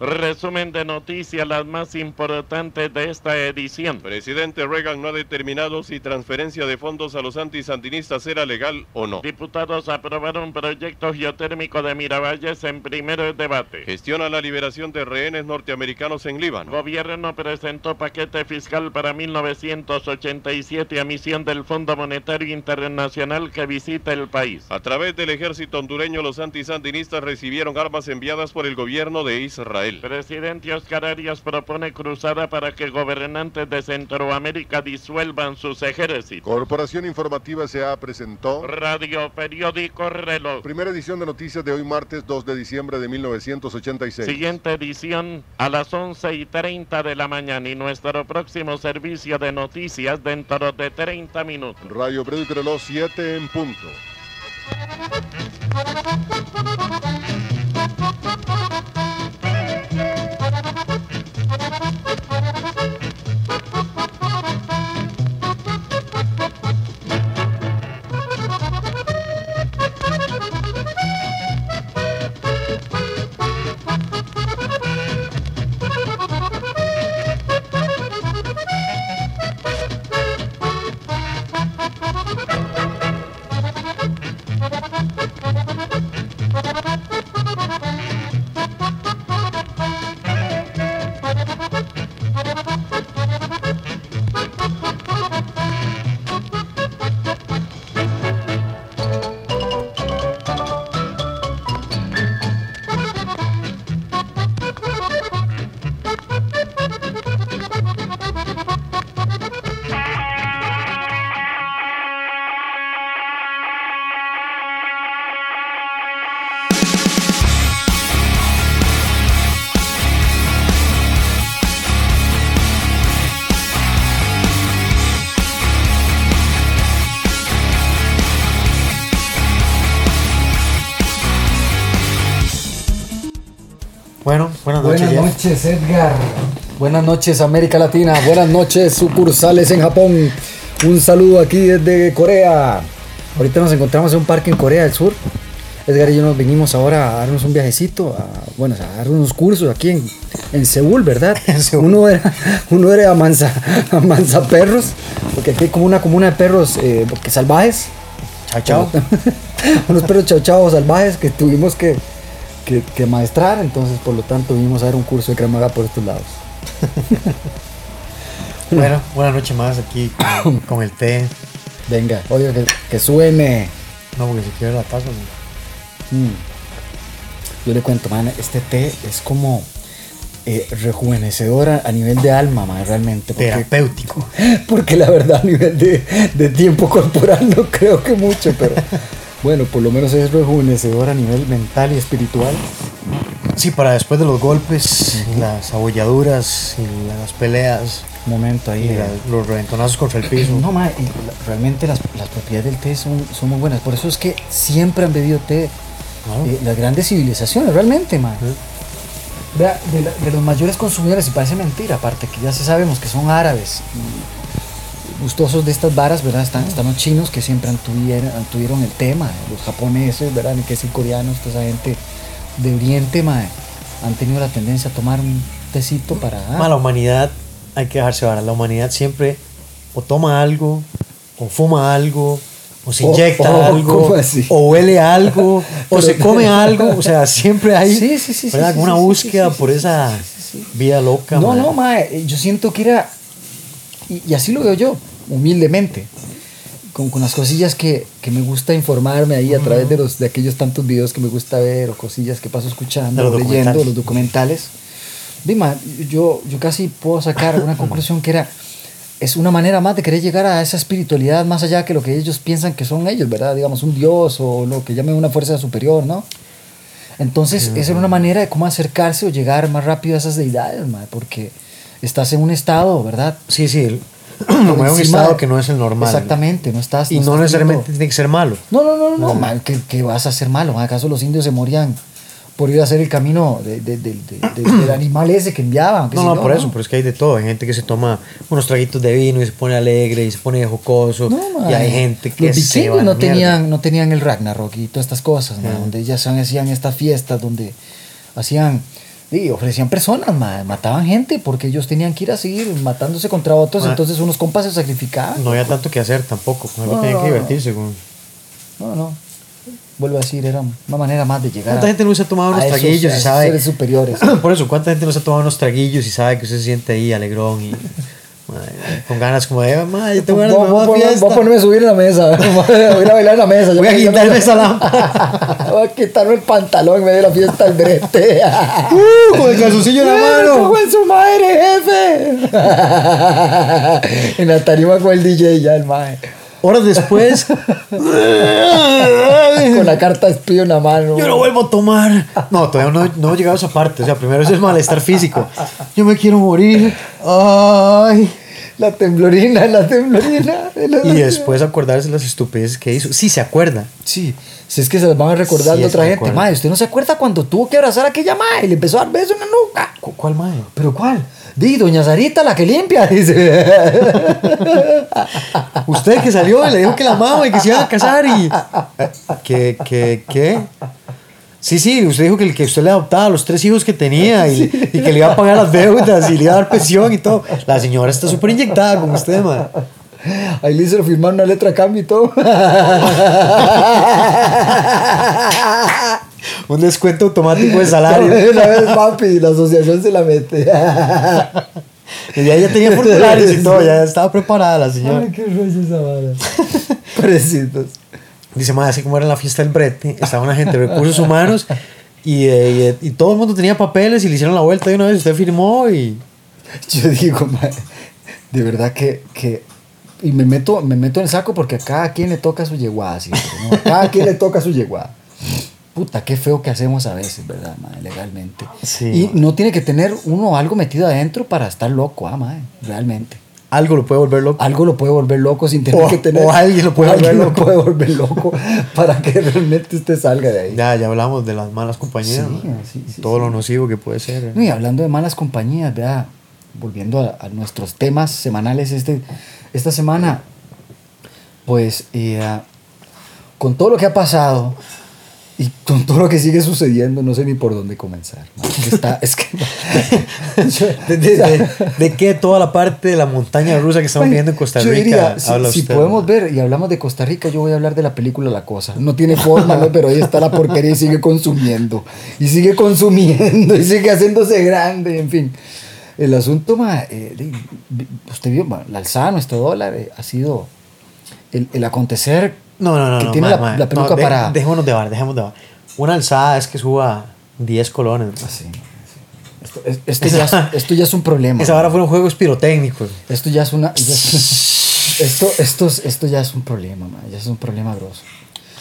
Resumen de noticias, las más importantes de esta edición. Presidente Reagan no ha determinado si transferencia de fondos a los antisandinistas era legal o no. Diputados aprobaron proyecto geotérmico de Miravalles en primer debate. Gestiona la liberación de rehenes norteamericanos en Líbano. Gobierno presentó paquete fiscal para 1987 a misión del Fondo Monetario Internacional que visita el país. A través del ejército hondureño, los antisandinistas recibieron armas enviadas por el gobierno de Israel. Presidente Oscar Arias propone cruzada para que gobernantes de Centroamérica disuelvan sus ejércitos. Corporación Informativa se ha presentó. Radio Periódico Reloj. Primera edición de noticias de hoy martes 2 de diciembre de 1986. Siguiente edición a las 11 y 30 de la mañana y nuestro próximo servicio de noticias dentro de 30 minutos. Radio Periódico Reloj 7 en punto. Bueno, buenas noches. Buenas Jeff. noches, Edgar. Buenas noches, América Latina. Buenas noches, sucursales en Japón. Un saludo aquí desde Corea. Ahorita nos encontramos en un parque en Corea del Sur. Edgar y yo nos vinimos ahora a darnos un viajecito, a, bueno, a dar unos cursos aquí en, en Seúl, ¿verdad? En Seúl. Uno era, uno era a mansa, a mansa perros, porque aquí hay como una comuna de perros eh, salvajes. Chao, chao. unos perros chao chao salvajes que tuvimos que, que, que maestrar, entonces por lo tanto vinimos a dar un curso de cremaga por estos lados. Bueno, buenas noches más aquí con, con el té. Venga, oye, que, que suene. No, porque se quiere la. ¿no? Mm. Yo le cuento, man, este té es como eh, rejuvenecedor a, a nivel de alma, man, realmente. Porque, Terapéutico. porque la verdad, a nivel de, de tiempo corporal no creo que mucho, pero bueno, por lo menos es rejuvenecedor a nivel mental y espiritual. Sí, para después de los golpes, las abolladuras y las peleas Un momento ahí. y la- los reventonazos contra el piso. No, ma, realmente las, las propiedades del té son, son muy buenas. Por eso es que siempre han bebido té eh, las grandes civilizaciones, realmente, ma. Vea, de, la- de los mayores consumidores, y parece mentira, aparte que ya se sabemos que son árabes y gustosos de estas varas, ¿verdad? Están, están los chinos que siempre tuvieron, tuvieron el tema, los japoneses, ¿verdad? Ni que decir coreanos, toda esa gente de Oriente, ma, han tenido la tendencia a tomar un tecito para... ah, Ma, la humanidad, hay que dejarse varar. La humanidad siempre o toma algo, o fuma algo, o se inyecta o- algo, o huele algo, o se come algo. O sea, siempre hay Sí, sí, sí, una búsqueda por esa vida loca. No, ma. no, mae, yo siento que era, y, y así lo veo yo, humildemente, con, con las cosillas que, que me gusta informarme ahí a través de, los, de aquellos tantos videos que me gusta ver o cosillas que paso escuchando, los o leyendo, los documentales. Dime, yo, yo casi puedo sacar una conclusión que era, es una manera más de querer llegar a esa espiritualidad más allá que lo que ellos piensan que son ellos, ¿verdad? Digamos, un dios o lo que llamen una fuerza superior, ¿no? Entonces, esa era una manera de cómo acercarse o llegar más rápido a esas deidades, mae, porque estás en un estado, ¿verdad? Sí, sí. Por Como en un estado que no es el normal. Exactamente, no estás. Y no estás necesariamente tiene que ser malo. No, no, no, no, no, mae, que, que vas a hacer malo. ¿Acaso los indios se morían por ir a hacer el camino de- de- de- de- de- del animal ese que enviaban? qué No, sé no, yo, por eso, pero es que hay de todo. Hay gente que se toma unos traguitos de vino y se pone alegre y se pone jocoso. No, y hay gente que Los vikingos no tenían, no tenían el Ragnarok y todas estas cosas, Ajá. donde ya se hacían estas fiestas, donde hacían Y ofrecían personas, mataban gente porque ellos tenían que ir a seguir matándose contra otros, Ah. entonces unos compas se sacrificaban. No había tanto que hacer tampoco. Algo No, tenían que no, no. divertirse. güey. No, no. Vuelvo a decir, era una manera más de llegar ¿Cuánta a, gente no se ha tomado unos esos- traguillos y sabe? seres superiores. Por eso, ¿cuánta gente no se ha tomado unos traguillos y sabe que usted se siente ahí alegrón y madre, con ganas como de, madre, yo tengo ganas de Voy, voy- voy- a ponerme a subir en la mesa. Voy a ir a bailar en la mesa. Voy a quitarme esa lámpara. Voy a quitarme el pantalón en medio de la fiesta del brete. Uh, con el calzoncillo en la mano. ¡Cojo en su madre, jefe! en la tarima con el DJ ya, el mae. Horas después, Con la carta espío en la mano. yo no vuelvo a tomar. No, todavía no, no he llegado a esa parte. O sea, primero es el malestar físico. Yo me quiero morir. Ay. La temblorina, la temblorina. Y después acordarse las estupideces que hizo. Sí, se acuerda. Sí, si es que se las van a recordar Sí, de otra gente. Mae, ¿usted no se acuerda cuando tuvo que abrazar a aquella mae y le empezó a dar besos en la nuca? ¿Cu- ¿Cuál mae? ¿Pero cuál? Di, doña Sarita, la que limpia, dice. Usted que salió y le dijo que la amaba y que se iban a casar y... ¿Qué, qué, qué? Sí, sí, usted dijo que, el que usted le adoptaba a los tres hijos que tenía y, y que le iba a pagar las deudas y le iba a dar pensión y todo. La señora está súper inyectada con usted, man. Ahí le hicieron firmar una letra a cambio y todo. Un descuento automático de salario. Una vez, papi, la asociación se la mete. Y ya, ya tenía formularios y todo, ya estaba preparada la señora. Ay, qué rollo esa vara. Dice, madre, así como era en la fiesta del brete, estaba una gente de recursos humanos y, eh, y, y todo el mundo tenía papeles y le hicieron la vuelta de una vez. Usted firmó y... Yo digo, mae, de verdad que, que y me meto, me meto en el saco porque a cada quien le toca su yeguada, siempre, ¿no? A cada quien le toca su yeguada. Puta, qué feo que hacemos a veces, ¿verdad, mae? Legalmente. Sí, y no tiene que tener uno algo metido adentro para estar loco, ah, mae, realmente. Algo lo puede volver loco. Algo lo puede volver loco sin tener O- que tener. o alguien lo puede o volver lo loco. puede volver loco para que realmente usted salga de ahí. Ya, ya hablamos de las malas compañías. Sí, ¿no? sí, sí, Todo lo nocivo que puede ser. ¿eh? Y hablando de malas compañías, vea, volviendo a, a nuestros temas semanales este, esta semana, pues eh, con todo lo que ha pasado y con todo lo que sigue sucediendo, no sé ni por dónde comenzar. Está, es que, yo- ¿De, de, de- de qué toda la parte de la montaña rusa que estamos viendo en Costa yo Rica diría, si, usted? podemos ver y hablamos de Costa Rica, yo voy a hablar de la película La Cosa. No tiene forma, ¿no? pero ahí está la porquería y sigue consumiendo. Y sigue consumiendo y sigue haciéndose grande, en fin. El asunto, ma, eh, usted vio, ma, la alzada de nuestro dólar eh, ha sido el, el acontecer No, no, no. que no, tiene ma, la, ma, la peluca no, de- para... Dejémonos de bar, dejémonos de bar. Una alzada es que suba 10 colones. ma. Sí. Esto, es- esto ya, es- esto ya es un problema. Esa ahora fueron juegos pirotécnicos. Esto ya es una... ya es- esto, esto, es- esto ya es un problema, ma, ya es un problema grosso.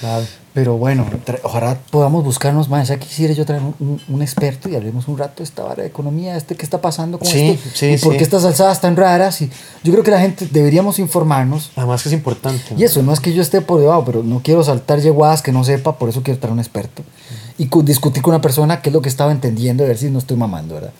Claro. Pero bueno, ojalá podamos buscarnos más. Ya quisiera yo traer un, un- un experto y hablemos un rato de esta vara de economía, este qué está pasando con Sí, esto sí, y por sí. qué estas alzadas tan raras. Y yo creo que la gente deberíamos informarnos. Además que es importante. Y eso, no es que yo esté por debajo, pero no quiero saltar yeguadas que no sepa, por eso quiero traer un experto. Y cu- discutir con una persona qué es lo que estaba entendiendo, a ver si no estoy mamando, ¿verdad?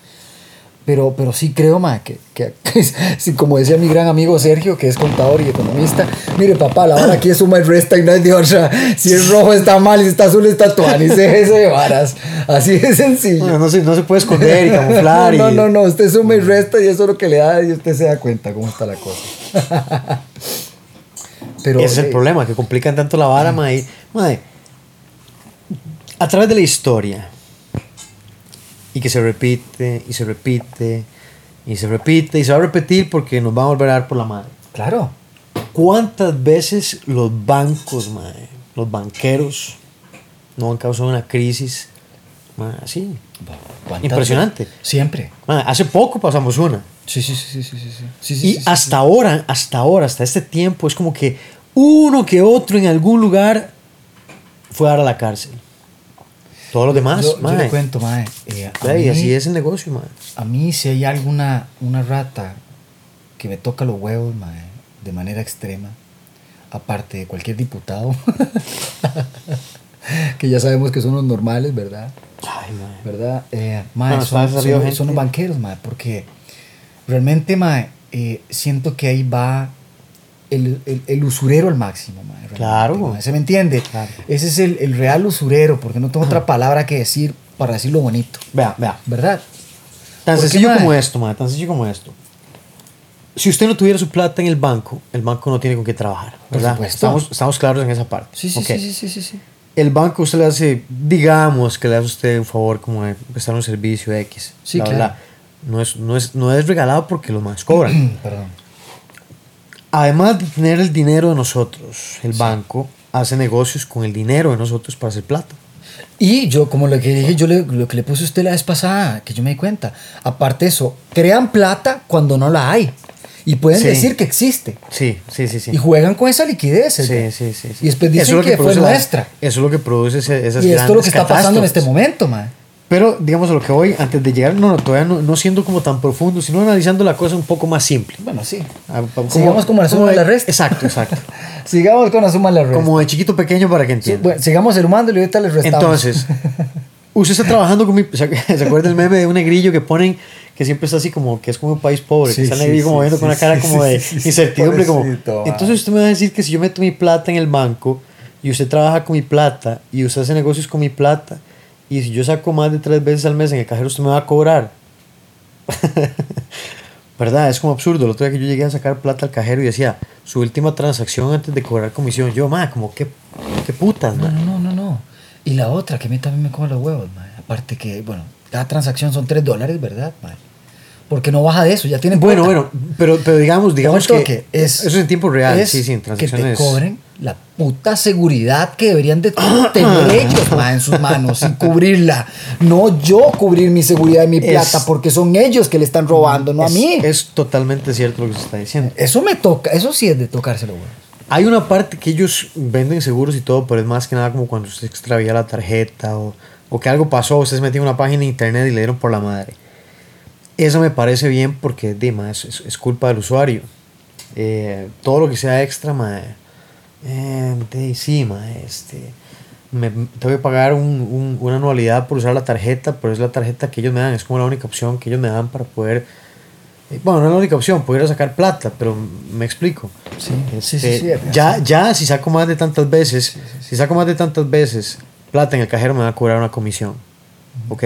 Pero, pero sí creo, ma, que, que, que como decía mi gran amigo Sergio, que es contador y economista, mire papá, la hora aquí es suma y resta y no es de otra. Si es rojo está mal y si está azul está tuan y se eso de varas. Así de sencillo. Bueno, no, se, no se puede esconder y camuflar. No, y- no, no, usted suma y resta y eso es lo que le da y usted se da cuenta cómo está la cosa. Pero, Ese es el eh, problema, que complican tanto la vara, mae. Mae, A través de la historia. Y que se repite, y se repite, y se repite, y se va a repetir porque nos va a volver a dar por la madre. Claro. ¿Cuántas veces los bancos, mae, los banqueros, no han causado una crisis? Así. ¿Cuántas Impresionante. veces? Siempre. Mae, hace poco pasamos una. Sí, sí, sí, sí, sí, sí. sí, sí, Y hasta ahora, hasta ahora, hasta este tiempo, es como que uno que otro en algún lugar fue a dar a la cárcel. Todos los demás, Yo, yo le cuento, mae. eh, a, Ve, Y mí, así es el negocio, mae. a mí, si hay alguna una rata que me toca los huevos, mae, de manera extrema, aparte de cualquier diputado, que ya sabemos que son los normales, ¿verdad? Ay, mae. ¿Verdad? Eh, mae, Bueno, son los banqueros, mae, porque realmente, mae, eh, siento que ahí va el, el- el usurero al máximo, realmente, Claro. ¿Se me entiende? Claro. Ese es el, el real usurero, porque no tengo otra palabra que decir para decirlo bonito, Vea, vea. ¿verdad? Tan sencillo como esto, mae, tan sencillo como esto. Si usted no tuviera su plata en el banco, el banco no tiene con qué trabajar, ¿verdad? Estamos, estamos claros en esa parte. Sí, sí, sí, sí, sí, sí, sí. El banco usted le hace, digamos que le hace a usted un favor como de prestar un servicio X. Sí, bla, claro. bla. No es, no, es, no es regalado porque los más cobran. Perdón. Además de tener el dinero de nosotros, el banco hace negocios con el dinero de nosotros para hacer plata. Y yo, como lo que dije, yo le- lo que le puse a usted la vez pasada, que yo me di cuenta. Aparte de eso, crean plata cuando no la hay. Y pueden Sí. decir que existe. Sí, sí, sí, sí. Y juegan con esa liquidez. Sí, sí, sí, sí. Y después Eso dicen es lo que, fue produce la- nuestra. eso es lo que produce ese- esas Y esto es lo que está pasando en este momento, man. Pero, digamos, a lo que voy, antes de llegar, no, no, todavía no, no siendo como tan profundo, sino analizando la cosa un poco más simple. Bueno, sí. Ah, como- Sigamos como la suma de- la resta. Exacto, exacto. Sigamos con la suma y la resta. como de chiquito pequeño para que Sí, entiendan. bueno, sigamos sumándole y ahorita les restamos. Entonces, usted está trabajando con mi... ¿Se acuerda el meme de un negrillo que ponen que siempre está así como que es como un país pobre, Sí, que está el sí, negrillo como sí, viendo con sí, una cara sí, como sí, de sí, sí, incertidumbre como... Entonces usted me va a decir que si yo meto mi plata en el banco y usted trabaja con mi plata y usted hace negocios con mi plata y si yo saco más de tres veces al mes en el cajero usted me va a cobrar. ¿Verdad? Es como absurdo. El otro día que yo llegué a sacar plata al cajero y decía, su última transacción antes de cobrar comisión. Yo, ma, como qué, qué putas, No, ma. no, no, no, no. Y la otra, que a mí también me come los huevos, man. Aparte que, bueno, cada transacción son 3 dólares, ¿verdad, man? Porque no baja de eso, ya tienen Bueno, bueno, pero, pero digamos, digamos que, es, eso es en tiempo real, es sí, sí, en que te transacciones. cobren la puta seguridad que deberían de tener ellos ma, en sus manos y cubrirla. No yo cubrir mi seguridad y mi Es- plata porque son ellos que le están robando, no a mí. Es totalmente cierto lo que se está diciendo. eso me toca, eso sí es de tocárselo, güey. Hay una parte que ellos venden seguros y todo, pero es más que nada como cuando usted extravía la tarjeta o, o que algo pasó, usted se metió en una página de internet y le dieron por la madre. Eso me parece bien porque, Dima, es, es, es culpa del usuario. Eh, todo lo que sea extra, ma, eh, de, sí, ma, este, me, tengo que pagar un- un- una anualidad por usar la tarjeta, pero es la tarjeta que ellos me dan, es como la única opción que ellos me dan para poder, eh, bueno, no es la única opción, poder sacar plata, pero me explico. Sí, sí, Este, sí, sí, ya, ya si saco más de tantas veces, si saco más de tantas veces plata en el cajero me va a cobrar una comisión, ¿ok?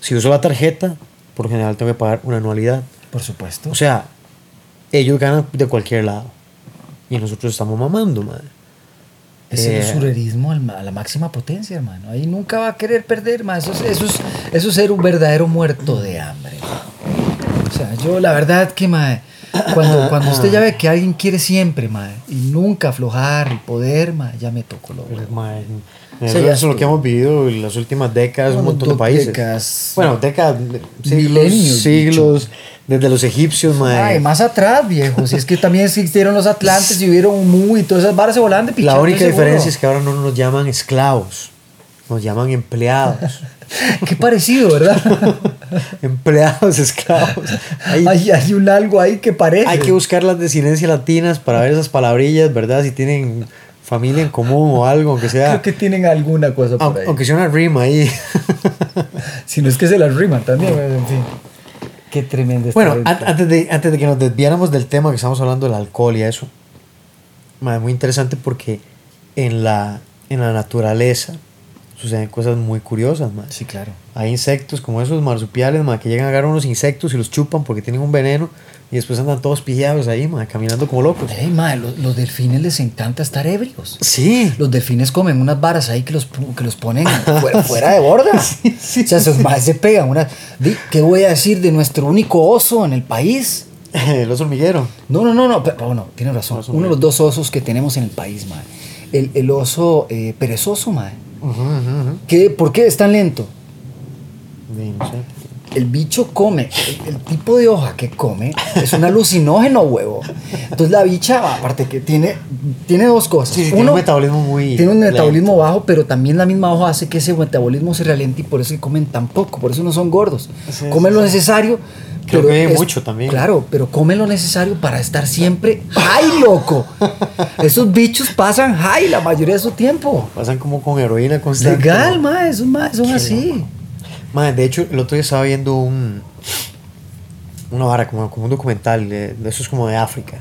Si uso la tarjeta, por lo general tengo que pagar una anualidad. Por supuesto. O sea, ellos ganan de cualquier lado y nosotros estamos mamando, madre. Es Eh, el usurerismo al ma- a la máxima potencia, hermano. Ahí nunca va a querer perder, más. Eso es, eso, es, eso es ser un verdadero muerto de hambre. O sea, yo la verdad que, ma, cuando, cuando usted ya ve que alguien quiere siempre, ma, y nunca aflojar y poder, ma, ya me tocó lo Pero, bueno. Sí, eso, es lo que hemos vivido en las últimas décadas, un montón de países. décadas. Bueno, décadas, siglos, siglos, desde los egipcios, mae. Ay, más atrás, viejo. Si es que también existieron los atlantes y hubieron muy y todas esas varas se volan de La pichón, única estoy seguro. diferencia es que ahora no nos llaman esclavos, nos llaman empleados. Qué parecido, ¿verdad? empleados, esclavos. Hay, hay, hay un algo ahí que parece. hay que buscar las desinencias latinas para ver esas palabrillas, ¿verdad? Si tienen familia en común o algo, aunque sea, Creo que tienen alguna cosa por aunque, ahí. aunque sea una rima ahí. Si no es que se las riman también, en fin. Qué tremendo Bueno, antes de, antes de que nos desviáramos del tema que estamos hablando del alcohol y eso, mae, muy interesante porque en la, en la naturaleza suceden cosas muy curiosas, mae. Sí, claro. Hay insectos como esos marsupiales, mae, que llegan a agarrar unos insectos y los chupan porque tienen un veneno y después andan todos pillados ahí, mae, caminando como locos. Ey, mae, los, los delfines les encanta estar ebrios. Sí. Los delfines comen unas varas ahí que los, que los ponen fuera, fuera de borda. O sea, esos más se pegan. Una, ¿Qué voy a decir de nuestro único oso en el país? El oso hormiguero. No, no, no, no. Pero, bueno, tiene razón. Uno de los dos osos que tenemos en el país, mae. El, el oso eh, perezoso, ujú. ¿Qué, ¿Por qué es tan lento? Sí, no sé. El bicho come, el, el tipo de hoja que come es un alucinógeno, huevo. Entonces la bicha, aparte que tiene, tiene dos cosas. Sí, sí, tiene un metabolismo muy Tiene un lento. metabolismo bajo, pero también la misma hoja hace que ese metabolismo se ralente y por eso comen tan poco, por eso no son gordos. Sí, comen lo necesario. Creo pero que es- mucho también. Claro, pero comen lo necesario para estar siempre high, loco. Esos bichos pasan high la mayoría de su tiempo. Pasan como con heroína constante. Legal, ma, esos ma, son así. Madre, de hecho, el otro día estaba viendo un. Una vara, como, como un documental de, de esos como de África.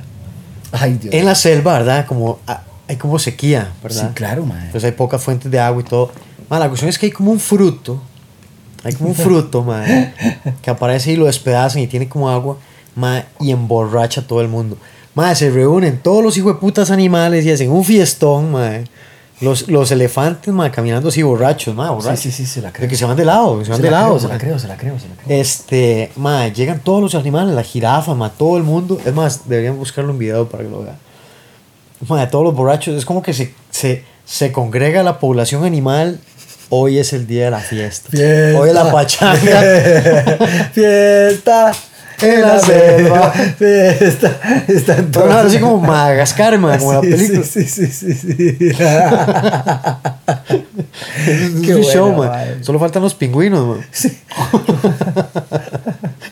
Ay, Dios. En la selva, ¿verdad? Como, ah, hay como sequía, ¿verdad? Sí, claro, ma. Entonces hay pocas fuentes de agua y todo. Madre, la cuestión es que hay como un fruto Hay como un fruto, mae, que aparece y lo despedazan y tiene como agua, mae, y emborracha a todo el mundo. Mae, se reúnen todos los hijos de putas animales y hacen un fiestón, mae. Los, los elefantes, mae, caminando así borrachos, mae, borrachos. Sí, sí, sí, se la De creo. que se van de lado, se van Se de la lado. creo, se la creo, se la creo, se la creo. Este, mae, llegan todos los animales, la jirafa, mae, todo el mundo. Es más, deberían buscarlo en video para que lo vean. Mae, todos los borrachos, es como que se, se, se congrega la población animal. Hoy es el día de la fiesta. Fiesta. Hoy es la pachanga. Fiesta en la selva. Fiesta. Está en Pero no, así como Madagascar, mae, como la Sí, película. Sí, sí, sí, sí. sí. Es Qué un show, mae. Solo faltan los pingüinos, mae.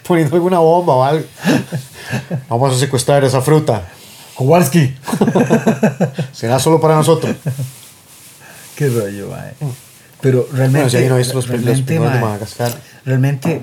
Poniendo alguna bomba o algo. Vamos a secuestrar esa fruta. Kowalski. Será solo para nosotros. Qué rollo, mae. Pero realmente. Bueno, si alguien no los, los realmente, pingüinos de Madagascar. Realmente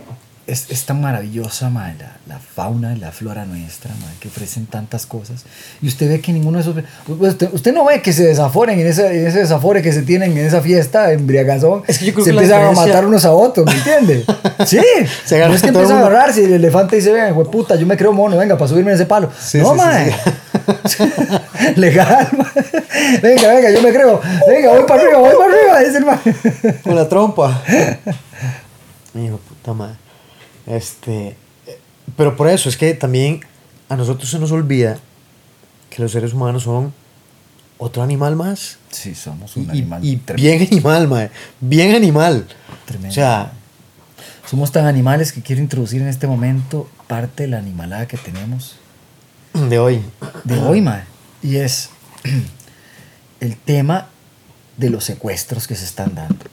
es, es tan maravillosa, mae, la, la fauna y la flora nuestra, mae, que ofrecen tantas cosas. Y usted ve que ninguno de esos. pues, Usted, usted no ve que se desaforen en ese, en ese desafore que se tienen en esa fiesta, embriagazón. Es que yo creo se que empiezan a matar unos a otros, ¿me entiende? Sí. Se agarra no es que empiezan a agarrarse y el elefante dice, venga, puta, yo me creo mono, venga, para subirme en ese palo. Sí, no, sí. Legal, mae. Venga, venga, yo me creo. Venga, voy para arriba, voy para arriba, dice el mae. Con la trompa. Hijo puta madre. Este. Pero por eso es que también a nosotros se nos olvida que los seres humanos son otro animal más. Sí, somos un y- animal y bien animal, madre. Bien animal. Tremendo. O sea, Somos tan animales que quiero introducir en este momento parte de la animalada que tenemos de hoy. de hoy, mae. Y es el tema de los secuestros que se están dando.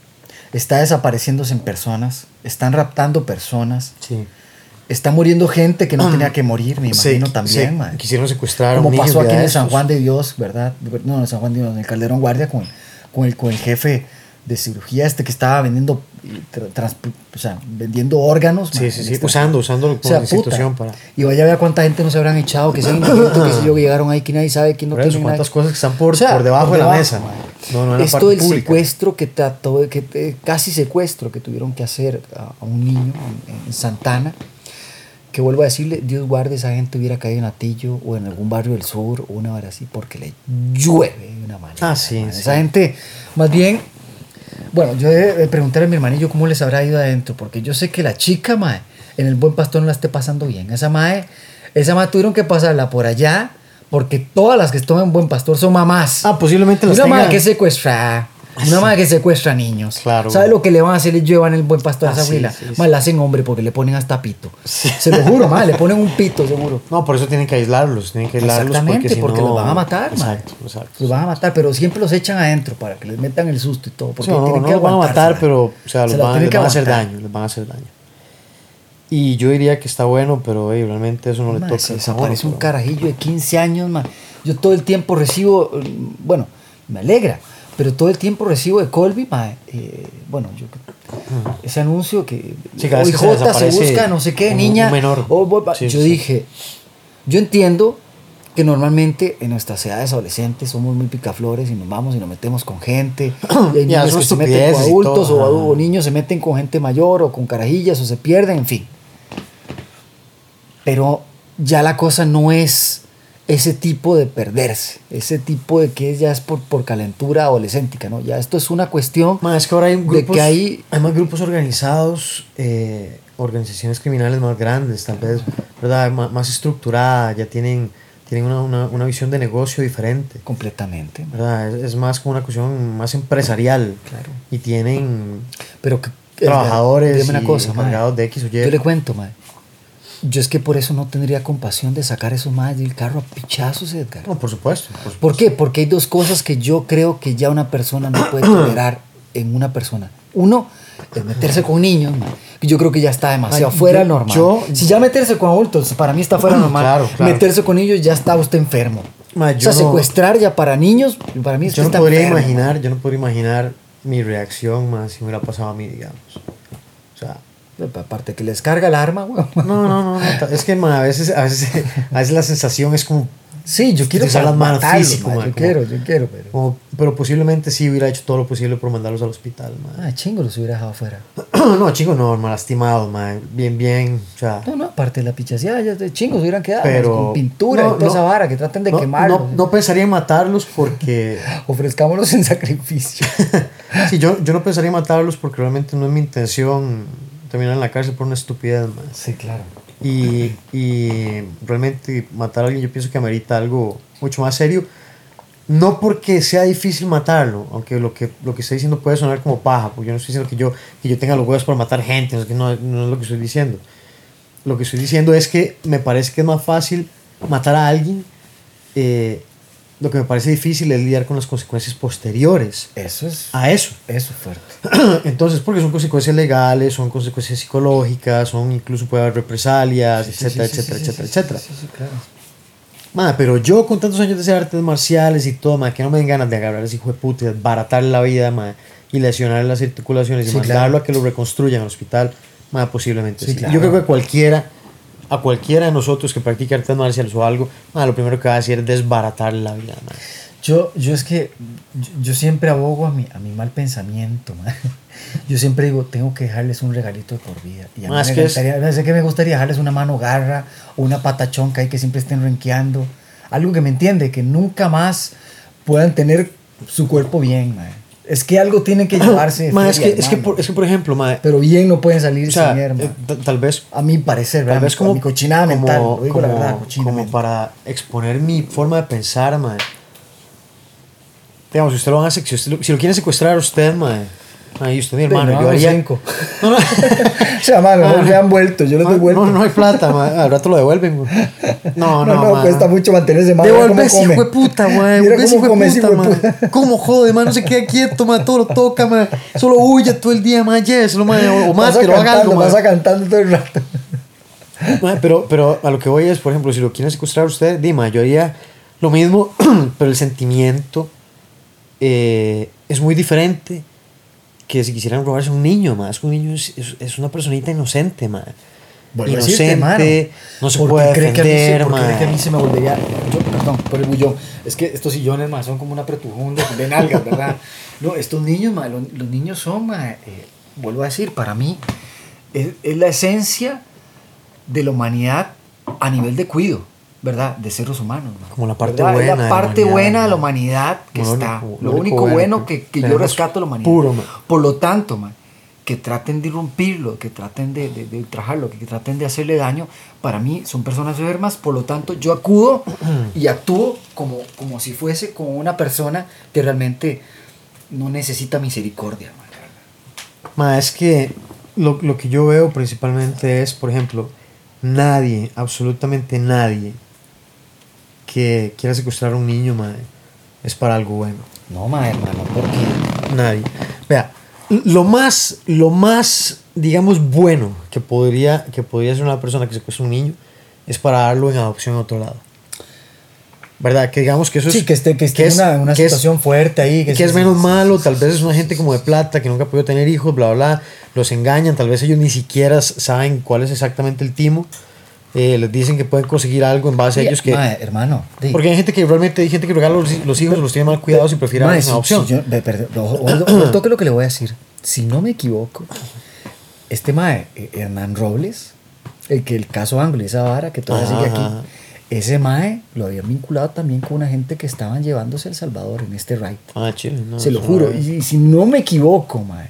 Está desapareciéndose en personas, están raptando personas, Sí. está muriendo gente que no tenía que morir, me Sí, imagino también, sí, mae. Quisieron secuestrar a Como un niño pasó aquí en el San. Juan de Dios, ¿verdad? No, en el San Juan de Dios, en el Calderón Guardia, con, con, el, con el jefe de cirugía este que estaba vendiendo, trans- o sea, vendiendo órganos. Sí, sí, sí. Usando, usando o como sea, institución para. Y vaya a ver cuánta gente no se habrán echado, que indigentes, que sé yo, llegaron ahí, que nadie sabe, quién no tiene cuántas cosas que están por, O sea, por debajo de la mesa. No, no en Esto del secuestro que trató, que eh, casi secuestro que tuvieron que hacer a, a un niño en, en Santana, que vuelvo a decirle, Dios guarde esa gente hubiera caído en Atillo o en algún barrio del sur o una hora así, porque le llueve de una manera. Ah, sí, man. sí. Esa gente, más bien, bueno, yo he de preguntarle a mi hermanillo cómo les habrá ido adentro, porque yo sé que la chica, mae, en el buen pastor no la esté pasando bien. Esa mae, esa mae tuvieron que pasarla por allá, porque todas las que están en buen pastor son mamás. Ah, posiblemente las Una tengan- que secuestra. Una madre que secuestra niños. Claro. ¿Sabe lo que le van a hacer? Le llevan el buen pastor a Ah, esa sí, sí. Más la hacen hombre porque le ponen hasta pito. Se lo juro, madre, le ponen un pito, seguro. No, por eso tienen que aislarlos. Tienen que aislarlos Exactamente, porque, si porque no- los van a matar. Exacto, exacto. Los van a matar, pero siempre los echan adentro para que les metan el susto y todo. Porque Sí, no, tienen no que los van a matar, pero o sea, Se van, les van a hacer daño, les van a hacer daño. Y yo diría que está bueno, pero ey, realmente eso no le toca. se desaparece un pero- carajillo de 15 años, man. Yo todo el tiempo recibo, eh, bueno, me alegra, pero todo el tiempo recibo de Colby, eh, bueno, yo ese anuncio que Sí, vez que se busca, no sé qué, un- niña. un menor. o voy- Sí, yo sí. dije, yo entiendo que normalmente en nuestras edades adolescentes somos muy picaflores y nos vamos y nos metemos con gente. Y niños que se meten con adultos todo, o, o niños se meten con gente mayor o con carajillas o se pierden, en fin. Pero ya la cosa no es ese tipo de perderse, ese tipo de que ya es por, por calentura adolescéntica, ¿no? Ya esto es una cuestión Ma, es que ahora hay de grupos, que hay hay más grupos organizados, eh, organizaciones criminales más grandes, tal vez, ¿verdad? Má- más estructuradas, ya tienen, tienen una, una, una visión de negocio diferente. completamente. ¿verdad? Es, es más como una cuestión más empresarial. Claro. Y tienen Pero que, trabajadores dígame una cosa, encargados de X o Y. Yo le cuento, mae. Yo es que por eso no tendría compasión de sacar esos madres del carro a pichazos, Edgar. No, por supuesto. por supuesto. ¿Por qué? Porque hay dos cosas que yo creo que ya una persona no puede tolerar en una persona. Uno, es meterse con niños, que yo creo que ya está demasiado Ay, fuera yo- normal. yo- si ya meterse con adultos, para mí está fuera normal. Claro, claro. Meterse con niños ya está usted enfermo. Ma, o sea, no- secuestrar ya para niños, para mí es Yo no está podría enfermo. imaginar, yo no podría imaginar mi reacción más si me hubiera pasado a mí, digamos. O sea, Aparte que les carga el arma, güey. no, no, no, no, es que a veces, a veces, a veces la sensación es como Sí, yo quiero utilizar las manos físico, yo como- quiero, yo quiero, pero... como- pero posiblemente sí hubiera hecho todo lo posible por mandarlos al hospital. Ah, chingo, los hubiera dejado afuera. no, chicos, no, ma, lastimados, ma. Bien, bien, o sea. No, no, aparte de la pichaseada, ya de chingos hubieran quedado Pero- con pintura no, y toda no, esa vara, que traten de no, quemarlos. no, no pensaría en matarlos porque. Ofrezcámonos en sacrificio. sí, yo, yo no pensaría en matarlos porque realmente no es mi intención terminar en la cárcel por una estupidez, ma. sí, claro. Y, y realmente matar a alguien yo pienso que amerita algo mucho más serio. No porque sea difícil matarlo, aunque lo que, lo que estoy diciendo puede sonar como paja, porque yo no estoy diciendo que yo, que yo tenga los huevos para matar gente, no, es que no, no es lo que estoy diciendo. Lo que estoy diciendo es que me parece que es más fácil matar a alguien, eh, lo que me parece difícil es lidiar con las consecuencias posteriores Eso es, a eso. eso es fuerte. Entonces, porque son consecuencias legales, son consecuencias psicológicas, son incluso puede haber represalias, etcétera, etcétera, etcétera, etcétera. Claro. Ma, pero yo con tantos años de hacer artes marciales y todo, ma, que no me den ganas de agarrar a ese hijo de puta y desbaratarle la vida, ma, y lesionarle las articulaciones y Sí, mandarlo claro. a que lo reconstruyan el hospital, ma, posiblemente Sí, sí. claro. Yo creo que cualquiera, a cualquiera de nosotros que practique artes marciales o algo, lo primero que va a hacer es desbaratarle la vida. Yo, yo es que yo, yo siempre abogo a mi, a mi mal pensamiento. Yo siempre digo, tengo que dejarles un regalito de por vida. Y a mí Ma, es me, que es- sé que me gustaría dejarles una mano garra o una pata chonca y que siempre estén renqueando. Algo que me entiende, que nunca más puedan tener su cuerpo bien. ma. Es que algo tienen que llevarse. Ma, es, que, es, que por, es que, por ejemplo, ma, Pero bien no pueden salir o sea, sin mierda. eh, tal vez A mi parecer, Tal ¿verdad? vez como, mi cochinada como- mental. Lo digo la como- verdad, como cochinamente. para exponer mi forma de pensar, mae. Digamos, si usted lo van a si, usted lo, si lo quieren secuestrar a usted, mae. Ahí usted, mi hermano, no yo haría. cinco. No, no. o sea, ma, mejor Ah, me han vuelto. Yo doy vuelto. no, no hay plata, mae. Al rato lo devuelven, güey. No, No, no, no, mae. cuesta mucho mantenerse más. Ese come. hijo de puta, cómo hijo de puta. ¿Cómo jode, mae? No se queda quieto, mae. Todo lo toca, mae. Solo huye todo el día, mae. Lléveselo, mae. O, o Pasa mátelo, haga algo, pasa cantando todo el rato. Pero, pero a lo que voy es, por ejemplo, si lo quieren secuestrar a usted, Dima, yo haría lo mismo, pero el sentimiento eh, es muy diferente que si quisieran robarse a un niño, que un niño es, es- es una personita inocente, decirte, Inocente, no se ¿Por qué puede cree que a mí se- defender, cree que a mí se me volvería. Yo, perdón, por el bullón. Es que estos sillones, ma, son como una pretujón de, de nalgas, ¿verdad? No, estos niños, ma, los, los niños son, ma, eh, vuelvo a decir, para mí, es, es la esencia de la humanidad a nivel de cuido, ¿verdad? De seres humanos. ma. Como la parte ¿Verdad? buena Es de la la parte humanidad, buena de la ma. humanidad que Lo está. único- lo lo único único bueno que, que yo rescato de la humanidad. puro. Por lo tanto, que traten de irrumpirlo, que traten de, de, de ultrajarlo, que, traten de hacerle daño, para mí son personas enfermas, por lo tanto yo acudo y actúo como, como si fuese con una persona que realmente no necesita misericordia. Ma, es que lo, lo que yo veo principalmente es, por ejemplo, nadie, absolutamente nadie, que quiera secuestrar a un niño, ma, es para algo bueno. No, ma, hermano, porque Nadie. Vea, lo más, lo más, digamos, bueno que podría, que podría ser una persona que secuestra un niño es para darlo en adopción a otro lado. ¿Verdad? Que digamos que eso es. sí, que esté, que esté en es- una, una que es- situación fuerte ahí. que, sí, es menos malo, tal vez es una gente como de plata que nunca ha podido tener hijos, bla, bla, bla, los engañan, tal vez ellos ni siquiera saben cuál es exactamente el timo, eh, les dicen que pueden conseguir algo en base a Sí, ellos que... ma, hermano, di. Porque hay gente que realmente, hay gente que regala los, los hijos, los tiene mal cuidados y prefiere darlos en si- adopción. si yo- perdón, ojo, ojo, toque lo que le voy a decir. Si no me equivoco, este mae, eh, Hernán Robles, el que el caso Anglo y esa vara que todavía sigue aquí, Ajá. ese mae lo habían vinculado también con una gente que estaban llevándose a El Salvador en este raid. Ah, chile, no, Se lo juro. no es. Y, si no me equivoco, mae.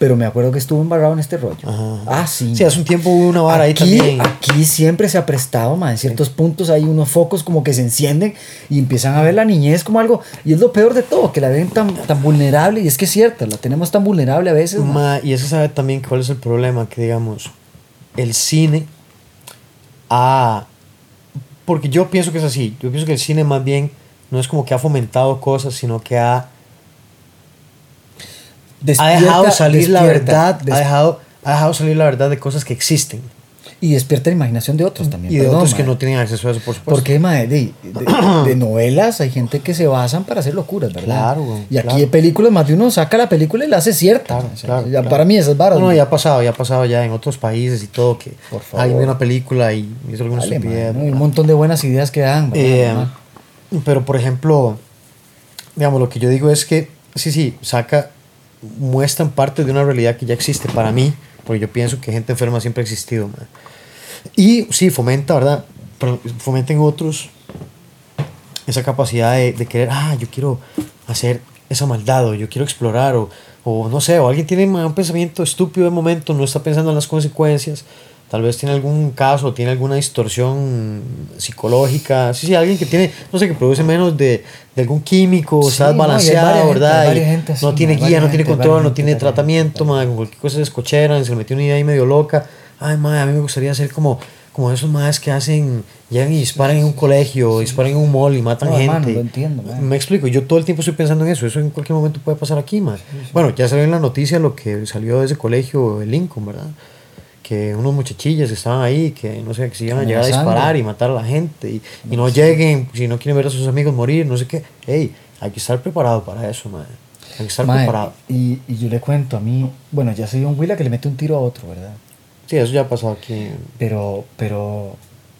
Pero me acuerdo que estuvo embarrado en este rollo. Ajá. Ah, sí. Sí, hace un tiempo hubo una vara ahí también. Aquí siempre se ha prestado, ma, en ciertos puntos hay unos focos como que se encienden y empiezan a ver la niñez como algo. Y es lo peor de todo, que la ven tan, tan vulnerable. Y es que es cierto, la tenemos tan vulnerable a veces. ma. Y eso sabe también cuál es el problema, que digamos, el cine ha... Porque yo pienso que es así, yo pienso que el cine más bien no es como que ha fomentado cosas, sino que ha, ha dejado salir la verdad, ha dejado, ha dejado salir la verdad de cosas que existen. Y despierta la imaginación de otros también. Y de perdón, otros que no tienen acceso a eso, por supuesto. Porque, de, de- de novelas hay gente que se basan para hacer locuras, ¿verdad? Claro, güey, Y aquí claro. de películas, más de uno saca la película y la hace cierta. Claro, O sea, claro, ya claro. Para mí esas varas. No, no, ya ha pasado, ya ha pasado ya en otros países y todo, que Por favor. hay una película y hizo alguna Dale, mae, ¿no? Un montón de buenas ideas que dan. Eh, pero, por ejemplo, digamos, lo que yo digo es que, sí, sí, saca, muestran parte de una realidad que ya existe para mí, porque yo pienso que gente enferma siempre ha existido. Y sí, fomenta, ¿verdad? Fomenta en otros esa capacidad de, de querer, ah, yo quiero hacer esa maldad, o yo quiero explorar, o, o no sé, o alguien tiene un pensamiento estúpido de momento, no está pensando en las consecuencias, tal vez tiene algún caso, tiene alguna distorsión psicológica, sí, sí, alguien que tiene, no sé, que produce menos de, de algún químico, Sí, está no, y hay balanceado, varias gente, ¿verdad? gente no tiene guía, no tiene control, no tiene tratamiento, ma, con cualquier cosa se descocheran, se le metió una idea ahí medio loca. Ay, ma, a mí me gustaría ser como, como esos más que hacen, llegan y disparan en un colegio, disparan en un mall y matan No, gente. hermano, lo entiendo, man. Me explico, yo todo el tiempo estoy pensando en eso, eso en cualquier momento puede pasar aquí, man. Bueno, ya salió en la noticia lo que salió de ese colegio de Lincoln, ¿verdad? Que unos muchachillas estaban ahí, que no sé, que se iban a llegar a disparar y matar a la gente y, y no lleguen, si no quieren ver a sus amigos morir, no sé qué. Hey, hay que estar preparado para eso, man. Hay que estar Mae, preparado. y, y yo le cuento a mí, bueno, ya soy un Willa que le mete un tiro a otro, ¿verdad? Sí, eso ya ha pasado aquí. Pero, pero,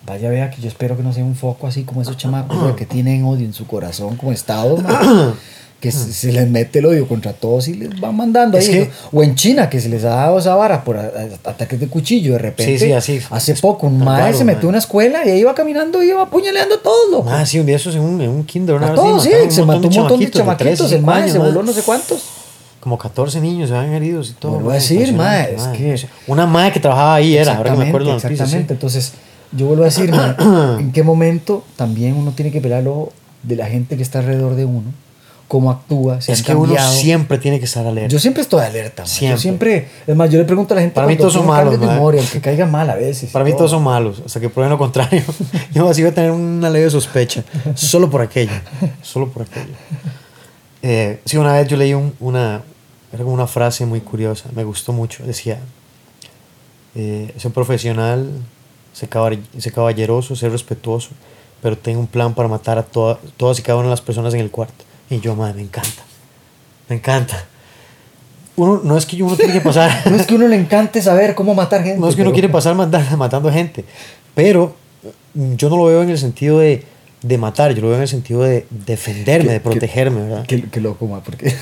vaya vea que yo espero que no sea un foco así como esos chamacos que tienen odio en su corazón como Estado, mae, que se, se les mete el odio contra todos y les van mandando Es ahí. que-. O en China, que se les ha dado esa vara por ataques de cuchillo de repente. Sí, sí, así. Hace poco un Tan mae raro, se metió a una escuela y ahí iba caminando y iba apuñaleando a todos, loco. Ah, sí, un día eso es un, un kinder. una a todos, sí, se mató un montón de chamaquitos, 13, el mae años, se voló no sé cuántos. Como 14 niños se habían heridos y todo. Vuelvo a decir, mae, es que- Una madre que trabajaba ahí era, ahora que me acuerdo Exactamente, entonces yo vuelvo a decir, mae, en qué momento también uno tiene que pelar el ojo de la gente que está alrededor de uno, cómo actúa, si Es que uno siempre tiene que estar alerta. Yo siempre estoy alerta. Siempre. Yo siempre, es más, yo le pregunto a la gente Para mí todos son malos, de memoria, aunque caiga mal a veces. Para mí todos son malos, hasta que prueben lo contrario. Yo así voy a tener una leve sospecha, solo por aquello, solo por aquello. Eh, sí, una vez yo leí un- una, era como una frase muy curiosa, me gustó mucho, decía, eh, ser profesional, ser, caball- ser caballeroso, ser respetuoso, pero tengo un plan para matar a toda- todas y cada una de las personas en el cuarto. Y yo, madre, me encanta, me encanta. Uno, no es que uno tiene que pasar... No es que uno le encante saber cómo matar gente. No es que uno pero- quiere pasar matando gente, pero yo no lo veo en el sentido de, de matar, yo lo veo en el sentido de defenderme, Que- de protegerme, ¿verdad? Qué, qué loco, ma, porque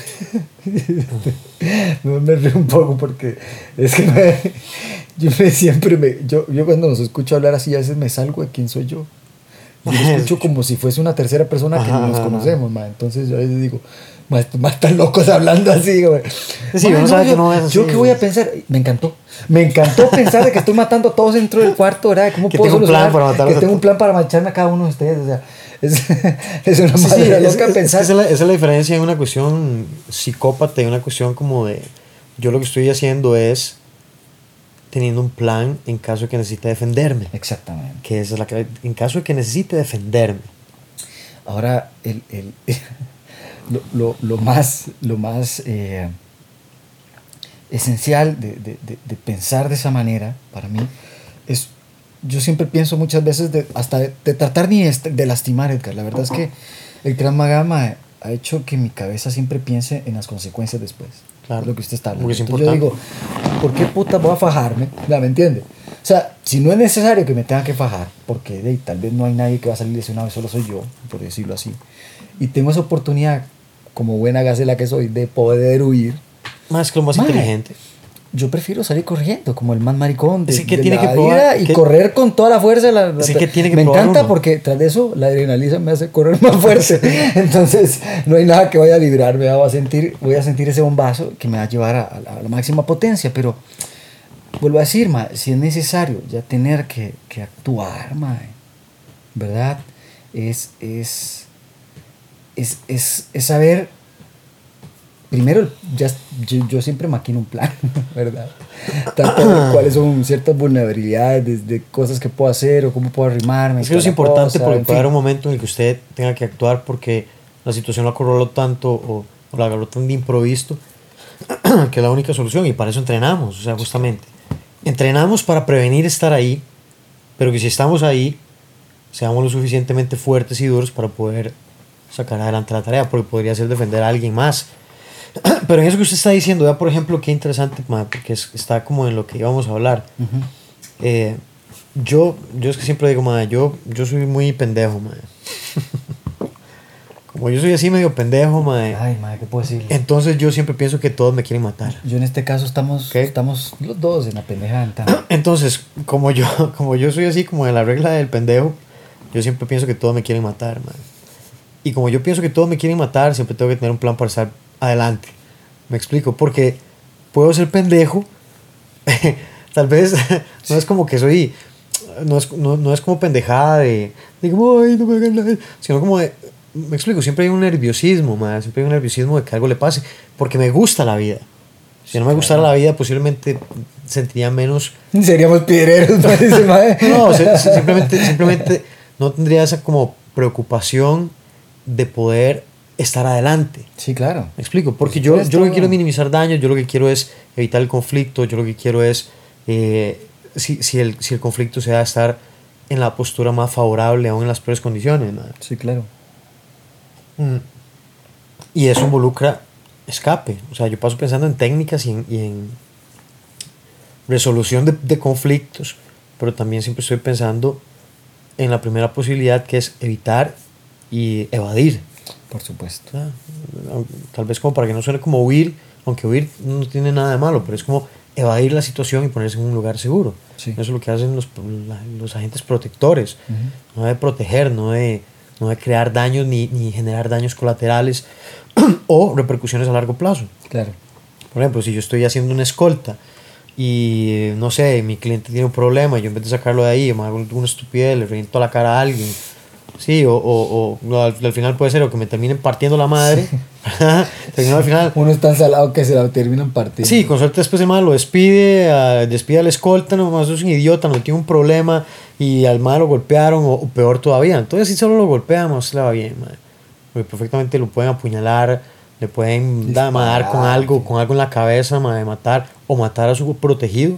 me, me río un poco porque es que me- yo me siempre me, yo, yo cuando nos escucho hablar así a veces me salgo de quién soy yo. Yo lo escucho como si fuese una tercera persona que no nos conocemos, ma. Entonces yo a veces digo, ma, están locos hablando así, güey. Sí, no, sabe que yo, no es así, yo qué voy a pensar, me encantó. Me encantó pensar de que estoy matando a todos dentro del cuarto, ¿verdad? ¿Cómo Que puedo tengo un plan para matarlos Que tengo un plan para marcharme a cada uno de ustedes, o sea, es, es una Sí, sí, es- loca es- pensar. Esa es, la, esa es la diferencia en una cuestión psicópata y una cuestión como de, yo lo que estoy haciendo es teniendo un plan en caso de que necesite defenderme, Exactamente. que esa es la clave, en caso de que necesite defenderme. Ahora, el, el- lo, lo- lo más, lo más eh, esencial de, de- de- de pensar de esa manera, para mí, es, yo siempre pienso muchas veces de, hasta de, tratar ni de, lastimar, Edgar. La verdad es que el Gran Magama ha hecho que mi cabeza siempre piense en las consecuencias después. Claro. Lo que usted está hablando. Es Entonces yo digo. ¿Por qué puta voy a fajarme? ¿Me entiende? O sea, si no es necesario que me tenga que fajar, porque ahí, tal vez no hay nadie que va a salir lesionado, solo soy yo, por decirlo así, y tengo esa oportunidad, como buena gacela que soy, de poder huir, Más que lo más inteligente. Yo prefiero salir corriendo, como el más maricón de, Es que de tiene la que probar vida y que- correr con toda la fuerza. La, la- Es que tiene que me encanta uno. porque tras de eso la adrenalina me hace correr más fuerte. Entonces no hay nada que vaya a librarme. Voy a sentir, voy a sentir ese bombazo que me va a llevar a, a la máxima potencia. Pero vuelvo a decir, ma, si es necesario ya tener que, que actuar, ma, ¿verdad? Es, es, es, es, es saber primero, ya, yo, yo siempre maquino un plan, ¿verdad? Tanto de cuáles son ciertas vulnerabilidades, desde cosas que puedo hacer o cómo puedo arrimarme. Es que eso es importante cosa, porque puede haber un momento en el que usted tenga que actuar porque la situación lo acorraló tanto o, o la agarró tan de improviso que es la única solución y para eso entrenamos, o sea, justamente. Entrenamos para prevenir estar ahí pero que si estamos ahí, seamos lo suficientemente fuertes y duros para poder sacar adelante la tarea, porque podría ser defender a alguien más. Pero en eso que usted está diciendo, ya por ejemplo, qué interesante, ma, porque es- está como en lo que íbamos a hablar. Eh, yo, yo es que siempre digo, ma, yo, yo soy muy pendejo, ma. Como yo soy así medio pendejo, ma, Ay, madre, ¿qué puedo decir? entonces yo siempre pienso que todos me quieren matar. Yo en este caso estamos, ¿Qué? estamos los dos en la pendejada. entonces. Entonces, como yo, como yo soy así, como de la regla del pendejo, yo siempre pienso que todos me quieren matar, man. Y como yo pienso que todos me quieren matar, siempre tengo que tener un plan para estar adelante. Me explico, porque puedo ser pendejo, tal vez no es como que soy, no es, no, no es como pendejada de, como, ay, no me hagan nada", sino como de, me explico, siempre hay un nerviosismo, man, siempre hay un nerviosismo de que algo le pase, porque me gusta la vida. Si no me gustara la vida, posiblemente sentiría menos Seríamos piedreros, parece, madre. no, simplemente, simplemente no tendría esa como preocupación de poder estar adelante. Sí, claro. ¿Me explico? Porque Por yo, yo lo que quiero es minimizar daños, yo lo que quiero es evitar el conflicto, yo lo que quiero es, eh, si, si, el, si el conflicto se da, estar en la postura más favorable, aún en las peores condiciones. Sí, claro. Mm. Y eso involucra escape. O sea, yo paso pensando en técnicas y en, y en resolución de, de conflictos, pero también siempre estoy pensando en la primera posibilidad que es evitar y evadir. Por supuesto. Tal vez como para que no suene como huir, aunque huir no tiene nada de malo, pero es como evadir la situación y ponerse en un lugar seguro. Sí. Eso es lo que hacen los, los agentes protectores, no de proteger, no de, no de crear daños ni, ni generar daños colaterales o repercusiones a largo plazo. Claro. Por ejemplo, si yo estoy haciendo una escolta y no sé, mi cliente tiene un problema y yo en vez de sacarlo de ahí, me hago una estupidez, le reviento la cara a alguien, sí, o, o, o al, al final puede ser o que me terminen partiendo la madre, al final, Uno es tan salado que se la terminan partiendo. sí, con suerte después el mal lo despide, a- despide a la escolta, nomás es un idiota, no tiene un problema y al mal lo golpearon o, o peor todavía. Entonces si solo lo golpean, no se le va bien, madre. Porque perfectamente lo pueden apuñalar, le pueden dar con algo, con algo en la cabeza, madre, matar o matar a su protegido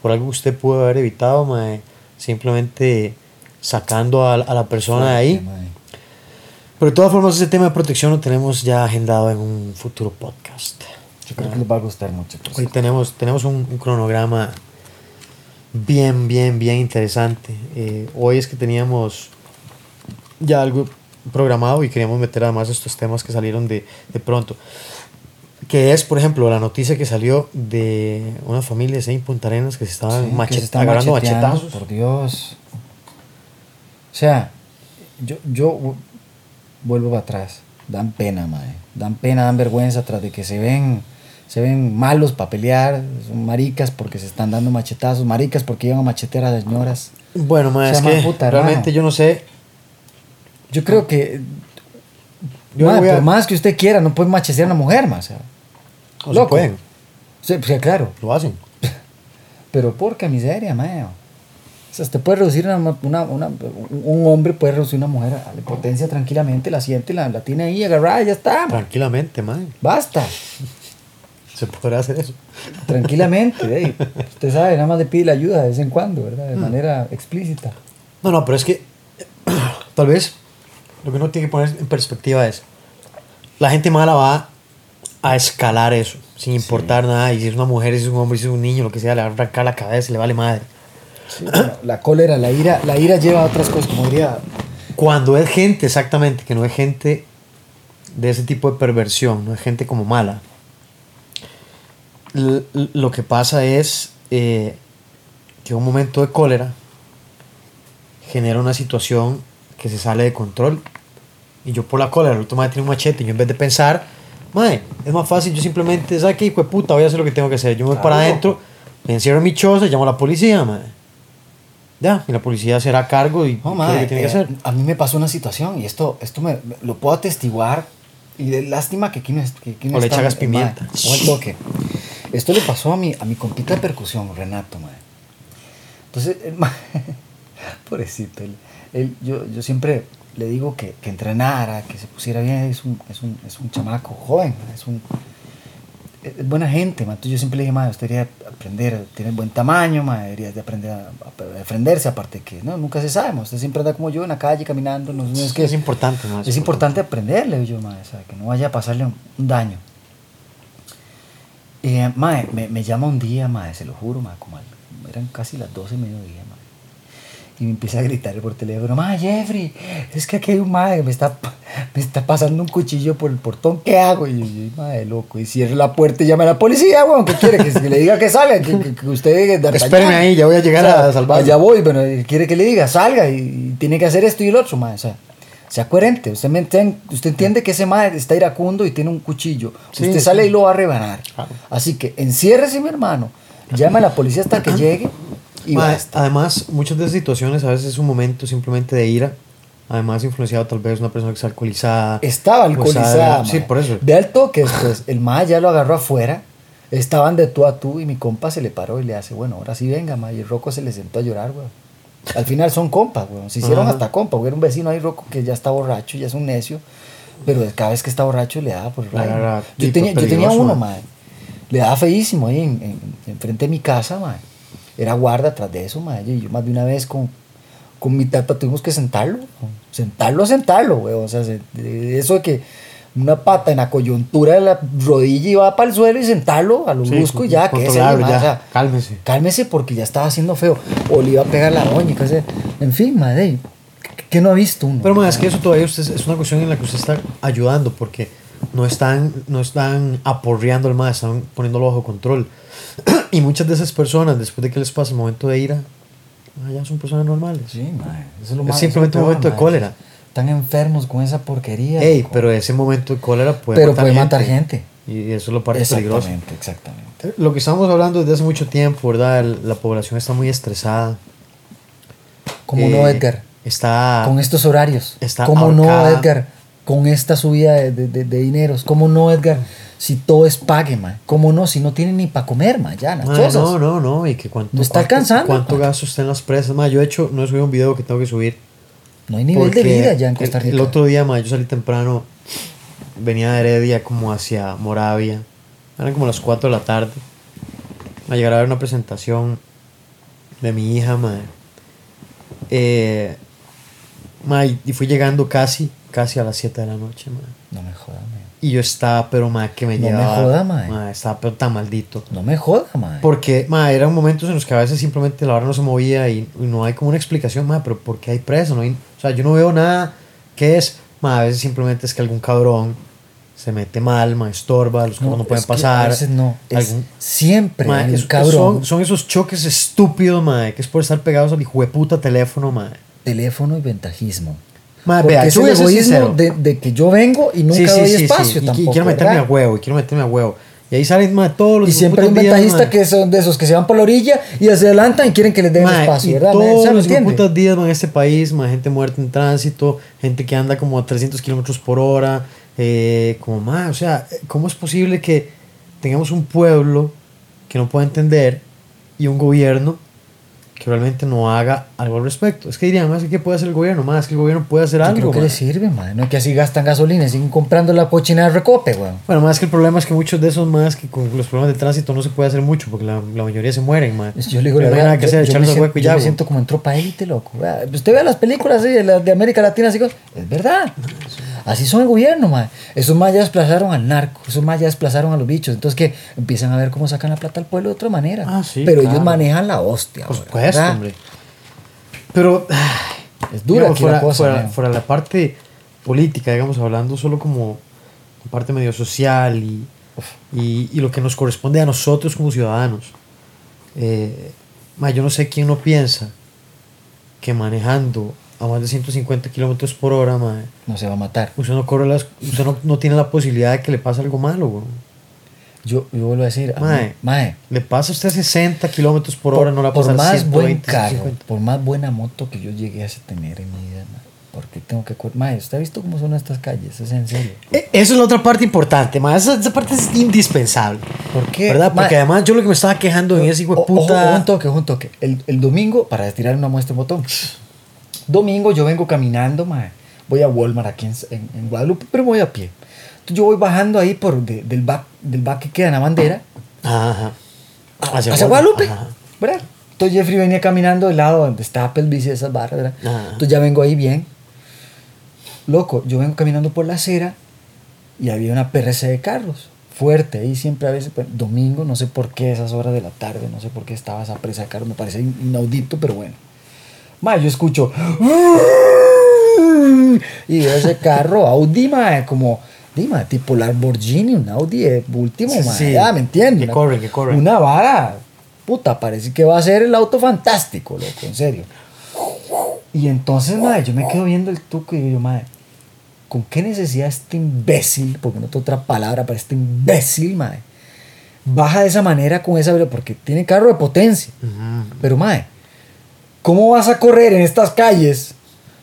por algo que usted pudo haber evitado, madre, simplemente sacando a, a la persona de ahí. Pero de todas formas ese tema de protección lo tenemos ya agendado en un futuro podcast. Yo creo que les va a gustar mucho. pues. Hoy tenemos, tenemos un, un cronograma bien, bien, bien interesante. Eh, hoy es que teníamos ya algo programado y queríamos meter además estos temas que salieron de, de pronto. Que es, por ejemplo, la noticia que salió de una familia en Punta Arenas que se estaban Sí, que se agarrando machetazos. Por Dios. O sea, yo, yo vu- vuelvo para atrás. Dan pena, madre. Dan pena, dan vergüenza tras de que se ven, se ven malos para pelear. Son maricas porque se están dando machetazos. Maricas porque iban a machetear a las señoras. Bueno, ma, Se es llama que puta, realmente yo no sé. Yo creo que. Yo madre, a- por más que usted quiera, no puede machetear a una mujer, más. O sea, se Loco. pueden, Sí, pues, claro. lo hacen. Pero por qué miseria, mae. O sea, usted puede reducir una, una, una- un hombre puede reducir una mujer a la potencia tranquilamente, la siente, la, la tiene ahí agarrada, y ya está. Tranquilamente, man. Basta. Se podrá hacer eso. Tranquilamente. ey. Usted sabe, nada más le pide la ayuda de vez en cuando, ¿verdad? De manera explícita. No, no, pero es que tal vez lo que uno tiene que poner en perspectiva es, la gente mala va a escalar eso, sin importar nada, y si es una mujer, si es un hombre, si es un niño, lo que sea, le va a arrancar la cabeza, le vale madre. Sí, la cólera, la ira, la ira lleva a otras cosas, como diría. Cuando es gente, exactamente, que no es gente de ese tipo de perversión, no es gente como mala, l- lo que pasa es eh, que un momento de cólera genera una situación que se sale de control. Y yo por la cólera, el otro madre tiene un machete, y yo en vez de pensar, madre, es más fácil, yo simplemente, ¿sabes qué hijo de puta? Voy a hacer lo que tengo que hacer. Yo me voy para adentro, me encierro en mi choza, llamo a la policía, madre. Ya, y la policía será a cargo y lo mae, que tiene que eh, hacer. A mí me pasó una situación y esto, esto me, lo puedo atestiguar. Y de lástima que aquí no, que aquí no O le echas eh, pimienta. mae, o el toque. Esto le pasó a mi, a mi compita de percusión, Renato, mae. Entonces, el mae- pobrecito, él, él- yo, yo siempre le digo que, que entrenara, que se pusiera bien. Es un, es un, es un chamaco joven, es un, es buena gente, ma. Entonces yo siempre le dije, ma, usted debería aprender, tiene buen tamaño, ma, debería de aprender a, a defenderse, aparte que, no, nunca se sabe, ma. Usted siempre anda como yo en la calle caminando, no, no es que es importante, ma, es importante aprenderle, yo, ma, o sea, que no vaya a pasarle un, un daño. Y, eh, ma, me, me llama un día, ma, se lo juro, ma, como al- eran casi las 12 de mediodía. Y me empieza a gritar por teléfono, ma, Jeffrey, es que aquí hay un madre, me está, me está pasando un cuchillo por el portón, ¿qué hago? Y yo, madre, loco, y cierre la puerta y llame a la policía, weón, ¿qué quiere? Que, que le diga que salga, que, que, que usted... D'Artagnan. Espéreme ahí, ya voy a llegar a salvarlo. Allá voy, pero quiere que le diga, salga y, y tiene que hacer esto y el otro, madre, o sea... Sea coherente, usted, me enten- usted entiende que ese madre está iracundo y tiene un cuchillo. Sí, usted sí. sale y lo va a rebanar. Así que enciérrese, mi hermano. Llame a la policía hasta que llegue y Ma, además, muchas de esas situaciones a veces es un momento simplemente de ira. Además, influenciado tal vez una persona que está alcoholizada. Estaba sea, alcoholizada. sí, por eso. Ve al toque después. El ma ya lo agarró afuera. Estaban de tú a tú y mi compa se le paró y le hace, bueno, ahora sí venga, ma. Y el roco se le sentó a llorar, weón. Al final son compas, weón. Se hicieron Ajá. hasta compas. Era un vecino ahí, roco, que ya está borracho, ya es un necio. Pero cada vez que está borracho le daba por el rayo. Yo tenía, yo tenía uno, ma. ma. Le daba feísimo ahí en, en, enfrente de mi casa, ma. Era guarda atrás de eso, ma. Y yo más de una vez con, con mi tata tuvimos que sentarlo. weón. Sentarlo, sentarlo, güey. O sea, se- eso de que una pata en la coyuntura de la rodilla iba para el suelo y sentarlo a lo Sí, y ya, que ese controlarlo, ya, cálmese. Cálmese porque ya estaba haciendo feo. O le iba a pegar la doña, qué sé. En fin, madre, ¿qué no ha visto uno? Pero ma, es que eso todavía usted- es una cuestión en la que usted está ayudando porque no están, no están aporreando al más, están poniéndolo bajo control. y muchas de esas personas, después de que les pasa el momento de ira, ah, ya son personas normales. Sí, madre. Eso es lo Es simplemente un momento de cólera. Están enfermos con esa porquería. Ey, pero ese momento de cólera puede Pero matar puede gente. matar gente. Y eso es lo parte peligroso. Exactamente, exactamente. Lo que estamos hablando desde hace mucho tiempo, ¿verdad? La población está muy estresada. Como Eh, no, Edgar. Está. con estos horarios. está ¿Cómo no. Edgar? Con esta subida de, de, de- de dineros. ¿Cómo no, Edgar? Si todo es pague, man. ¿Cómo no? Si no tienen ni para comer, man. Ya, las cosas. no, no, no. Y que cuánto, No está alcanzando, ¿Cuánto gasto está en las presas? Ma, yo, de hecho, no he subido un video que tengo que subir. No hay nivel de vida ya en Costa Rica. El, otro día, ma, yo salí temprano. Venía de Heredia como hacia Moravia. Eran como las 4 de la tarde. A llegar a ver una presentación de mi hija, ma. Eh, ma, y fui llegando casi, casi a las 7 de la noche, ma. No me joda, man. Y yo estaba, pero ma, que me No me llevaba. joda, ma. ma, estaba pero tan maldito. No me joda, man. Porque, ma, eran momentos en los que a veces simplemente la hora no se movía y, y no hay como una explicación, ma, pero ¿por qué hay presa? No hay, o sea, yo no veo nada que es, ma, a veces simplemente es que algún cabrón se mete mal, ma, estorba, los carros no, pueden es pasar. A veces no. Es algún- siempre ma, es- cabrón. Son, son esos choques estúpidos, ma, que es por estar pegados al hijo de puta teléfono, ma. Teléfono y ventajismo. Ma, Porque vea, es el egoísmo de, de que yo vengo y nunca doy espacio Y, y tampoco. quiero meterme ¿verdad? a huevo, y quiero meterme a huevo. Y ahí salen, ma, todos los Y siempre hay un putos días, ventajista ma. que son de esos que se van por la orilla y se adelantan y quieren que les den Ma, espacio, y ¿verdad? Todos ¿Se lo los putas días ma, en este país, ma, gente muerta en tránsito, gente que anda como a 300 kilómetros por hora, eh, como más, o sea, ¿cómo es posible que tengamos un pueblo que no pueda entender y un gobierno que realmente no haga algo al respecto? Es que dirían, más ¿qué puede hacer el gobierno? Más es que el gobierno puede hacer Yo algo. creo que les sirve, man. No es que así gastan gasolina y siguen comprando la cochina de recope, weón. Bueno, más que el problema es que muchos de esos más que con los problemas de tránsito no se puede hacer mucho porque la, la mayoría se mueren, man. Yo le digo, la verdad, que yo- yo, me siento, yo me siento como en tropa élite, loco. Usted ve las películas así, de, las de América Latina, así, es verdad. Así son el gobierno, man. Esos más ya desplazaron al narco, esos más ya desplazaron a los bichos. Entonces, que empiezan a ver cómo sacan la plata al pueblo de otra manera. Ah, sí, Pero claro. ellos manejan la hostia. Por supuesto, ¿verdad? hombre. Pero Es dura digamos, aquí la fuera, cosa, fuera, fuera la parte política, digamos, hablando solo como parte medio social y, y, y lo que nos corresponde a nosotros como ciudadanos. Eh, ma, yo no sé quién no piensa que manejando a más de 150 kilómetros por hora, ma, No se va a matar. usted, no, corre las, usted no, no tiene la posibilidad de que le pase algo malo. güey. Yo, yo vuelvo a decir, a mí, Mae, mae, Le pasa a usted 60 kilómetros por hora, no le va a por más 120, buen carro, 150. por más buena moto que yo llegué a tener en mi vida, mae, porque tengo que... Mae, ¿usted ha visto cómo son estas calles? Es en serio. Eh, Eso es la otra parte importante, ma. Esa, esa parte es indispensable. ¿Por qué? ¿Verdad? Porque además yo lo que me estaba quejando en ese hijo de puta. ojo, un toque, un toque. El, el domingo, para tirar una muestra de botón, domingo yo vengo caminando, mae. Voy a Walmart aquí en, en- en Guadalupe, pero voy a pie. Entonces yo voy bajando ahí por de- del back del back que queda en la bandera Ajá. hacia, Guadalupe, Ajá. ¿verdad? Entonces Jeffrey venía caminando del lado donde está Pelvis y esas barras, ¿verdad? Ajá. Entonces ya vengo ahí bien. Loco, yo vengo caminando por la acera y había una PRC de carros. Fuerte, ahí siempre a veces, pues, domingo, no sé por qué esas horas de la tarde, no sé por qué estaba esa presa de carros, me parece in- inaudito, pero bueno. Ma, yo escucho. Y veo ese carro, Audi, ma, como. Dima, tipo Lamborghini, un Audi último, Sí, sí. ¿me entiendes? Que Una- corren, que corren. Una vara, puta, parece que va a ser el auto fantástico, loco, en serio. Y entonces, madre, yo me quedo viendo el tuco y digo, madre, ¿con qué necesidad este imbécil, porque no tengo otra palabra para este imbécil, madre, baja de esa manera con esa? Porque tiene carro de potencia. Pero, madre, ¿cómo vas a correr en estas calles?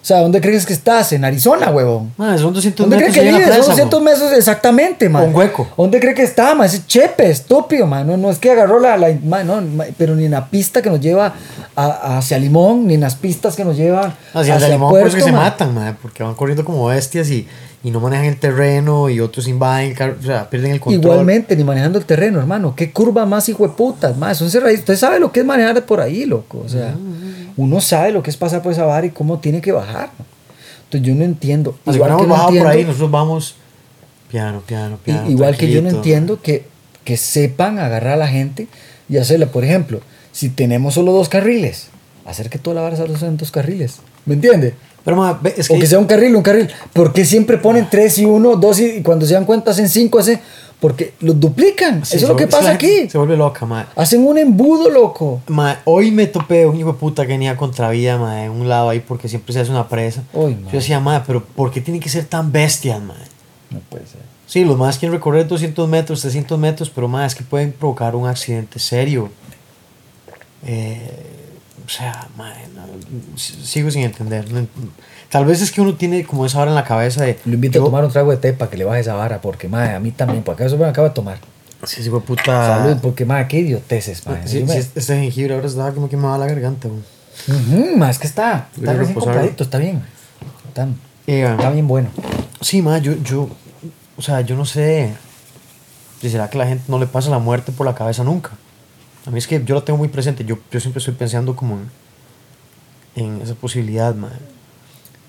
O sea, ¿dónde crees que estás? En Arizona, huevón. Son 200 ¿Dónde metros cree que y hay una vive? Son presa, 200 mo. metros exactamente, man. Un hueco. ¿Dónde cree que está, man? Ese chepe, estúpido, man. No, no es que agarró la, la man, no, pero ni en la pista que nos lleva a- hacia Limón, ni en las pistas que nos lleva Hacia hacia limón Puerto, que se man. matan, ma, porque van corriendo como bestias y, y no manejan el terreno y otros invaden el carro, o sea, pierden el control. Igualmente, ni manejando el terreno, hermano. ¿Qué curva más hijo de putas? Más, son cerraditos. Usted sabe lo que es manejar por ahí, loco. O sea, uno sabe lo que es pasar por esa vara y cómo tiene que bajar. Entonces yo no entiendo. Igual no que no bajado por ahí, entiendo- nosotros vamos piano, piano, piano. igual que yo no entiendo que, que sepan agarrar a la gente y hacerla. Por ejemplo, si tenemos solo dos carriles, hacer que toda la vara solo sean dos carriles. ¿Me entiende? Pero ma, es o que, que sea un carril, un carril. ¿Por qué siempre ponen tres y uno, dos y, y cuando se dan cuenta hacen cinco? Hacen, porque los duplican. sí, Eso es lo que pasa aquí. Se vuelve loca, ma. Hacen un embudo, loco. Ma, hoy me topé un hijo de puta que venía contravía, ma, en un lado ahí porque siempre se hace una presa. Yo decía, ma, pero ¿por qué tienen que ser tan bestias, ma? No puede ser. Sí, los más quieren recorrer 200 metros, 300 metros, pero más es que pueden provocar un accidente serio. Eh, o sea, ma, no, sigo sin entender. tal vez es que uno tiene como esa hora en la cabeza de. Lo invito yo- a tomar un trago de té para que le baje esa vara, porque madre, a mí también, porque eso me acaba de tomar. Sí, hijo de puta. Salud, porque madre, qué idioteces, madre. Sí, me- sí, este jengibre ahora está como que me va a la garganta. güey. Ma, es que está, está recién reposar. compradito, está bien. Está, Eh, está bien bueno. Sí, ma, yo, yo, o sea, yo no sé si será que la gente no le pasa la muerte por la cabeza nunca. A mí es que yo lo tengo muy presente, yo, yo siempre estoy pensando como en, en esa posibilidad, ma.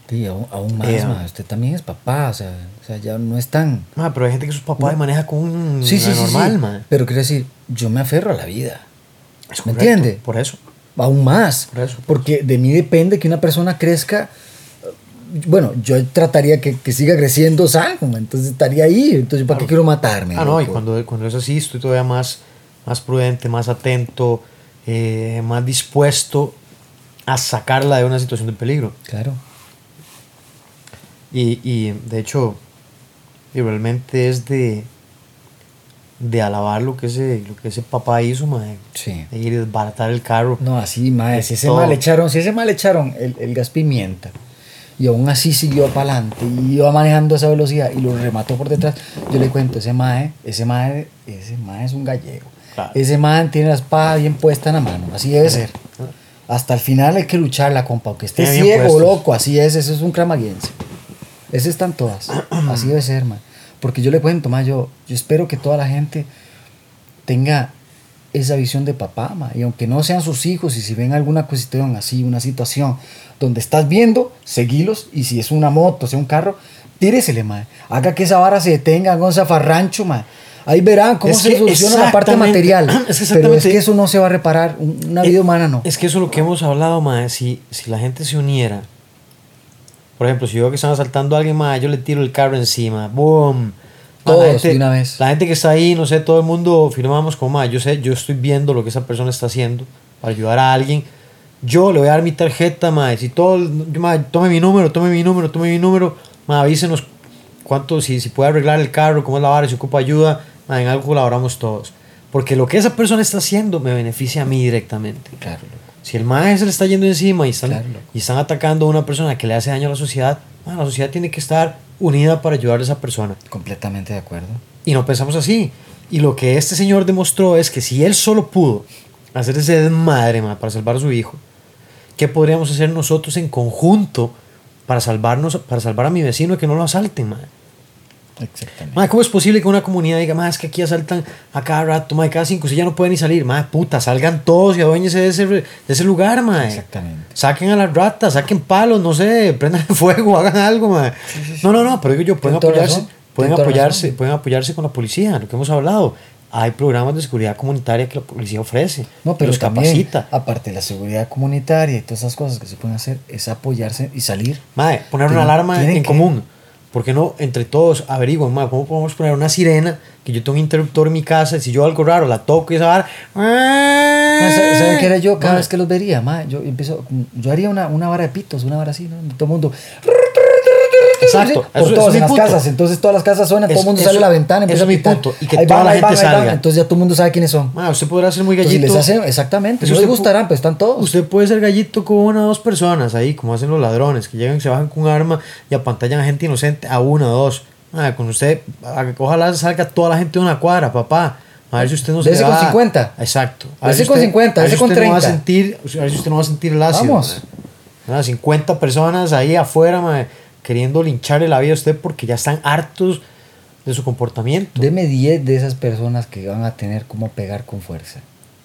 Sí, aún, aún más, Eh, ma, usted también es papá, o sea, o sea, ya no es tan... Ma, pero hay gente que sus papás maneja con un Sí, normal, sí. ma. Pero quiero decir, yo me aferro a la vida, Es ¿me correcto, entiende? Por eso. aún más. Por eso. Porque de mí depende que una persona crezca. eh, Bueno, yo trataría que, que siga creciendo sano, entonces estaría ahí. Entonces, ¿para qué quiero matarme? Ah, no, y cuando, cuando es así, estoy todavía más, más prudente, más atento, eh, más dispuesto a sacarla de una situación de peligro. Claro. Y, y de hecho, y realmente es de, de alabar lo que ese, lo que ese papá hizo, mae, Sí. de ir y desbaratar el carro. No, así, mae, si ese Todo. mal echaron, si ese mal echaron el, el gas pimienta y aún así siguió para adelante y iba manejando a esa velocidad y lo remató por detrás, yo le cuento, ese mae, ese mae, ese mae es un gallego. Claro. Ese mae tiene la espada bien puesta en la mano, así debe ser. Hasta el final hay que lucharla, compa, aunque esté Tiene ciego o puestos. loco, así es, ese es un cramaguense. Esas están todas, así debe ser, mae. Porque yo le cuento, mae, yo, yo espero que toda la gente tenga esa visión de papá, ma. y aunque no sean sus hijos, y si ven alguna cuestión así, una situación donde estás viendo, seguilos, y si es una moto, sea un carro, tíresele, ma. haga que esa vara se detenga, haga un zafarrancho, ma. Ahí verán cómo Es se soluciona la parte material, es que pero es que eso no se va a reparar, Un- una vida Eh, humana no. Es que eso es lo que hemos hablado, mae. Si, si la gente se uniera, por ejemplo, si yo veo que están asaltando a alguien, mae, yo le tiro el carro encima, boom. Ma, la Todos, gente- de una vez. La gente que está ahí, no sé, todo el mundo firmamos como, mae, yo sé, yo estoy viendo lo que esa persona está haciendo para ayudar a alguien. Yo le voy a dar mi tarjeta, mae. Si todo, mae, tome mi número, tome mi número, tome mi número, mae, avísenos cuánto, si, si puede arreglar el carro, cómo es la vara, si ocupa ayuda, mae, en algo colaboramos todos. Porque lo que esa persona está haciendo me beneficia a mí directamente. Claro. Si el maestro se le está yendo encima y están, Claro, y están atacando a una persona que le hace daño a la sociedad, man, la sociedad tiene que estar unida para ayudar a esa persona. completamente de acuerdo. Y no pensamos así. Y lo que este señor demostró es que si él solo pudo hacer ese desmadre man, para salvar a su hijo, ¿qué podríamos hacer nosotros en conjunto para salvarnos, para salvar a mi vecino y que no lo asalten? man? Exactamente. Mae, ¿cómo es posible que una comunidad diga, más es que aquí asaltan a cada rato, mae, cada cinco, si ya no pueden ni salir, mae, puta, salgan todos y aduéñense de ese, de ese lugar, mae. Exactamente. Saquen a las ratas, saquen palos, no sé, prendan fuego, hagan algo, mae. No, no, no, pero digo yo, pueden apoyarse, razón, pueden apoyarse, razón. pueden apoyarse con la policía, lo que hemos hablado. Hay programas de seguridad comunitaria que la policía ofrece. No, pero los también, capacita. aparte de la seguridad comunitaria y todas esas cosas que se pueden hacer, es apoyarse y salir. Mae, poner una alarma en que- común. ¿Por qué no entre todos averiguan, mae, cómo podemos poner una sirena? Que yo tengo un interruptor en mi casa, y si yo algo raro la toco y esa vara. Ma, ¿Sabe sabe qué era yo cada vez que los vería? Ma, yo, empiezo, yo haría una, una vara de pitos, una vara así, ¿no? Todo el mundo. Exacto. Por Eso- todas en las punto. casas. Entonces todas las casas suenan, todo el mundo eso- sale a la ventana. ese es mi punto, y que Ahí toda van, la van, gente van. salga. Entonces ya todo el mundo sabe quiénes son. mae, usted podrá ser muy Entonces, gallito. les hace, exactamente. No les gustarán, pero están todos. Usted puede ser gallito con una o dos personas ahí, como hacen los ladrones, que llegan, se bajan con un arma y apantallan a gente inocente a una o dos. Mae, con usted, ojalá salga toda la gente de una cuadra, papá. A ver si usted no se Dese con va- 50. Exacto. A ver si con usted- 50, a ver si con usted no va a 30. sentir, a ver si usted no va a sentir el ácido. Vamos. mae. Ah, 50 personas ahí afuera, mae, queriendo lincharle la vida a usted porque ya están hartos de su comportamiento. Deme 10 de esas personas que van a tener cómo pegar con fuerza.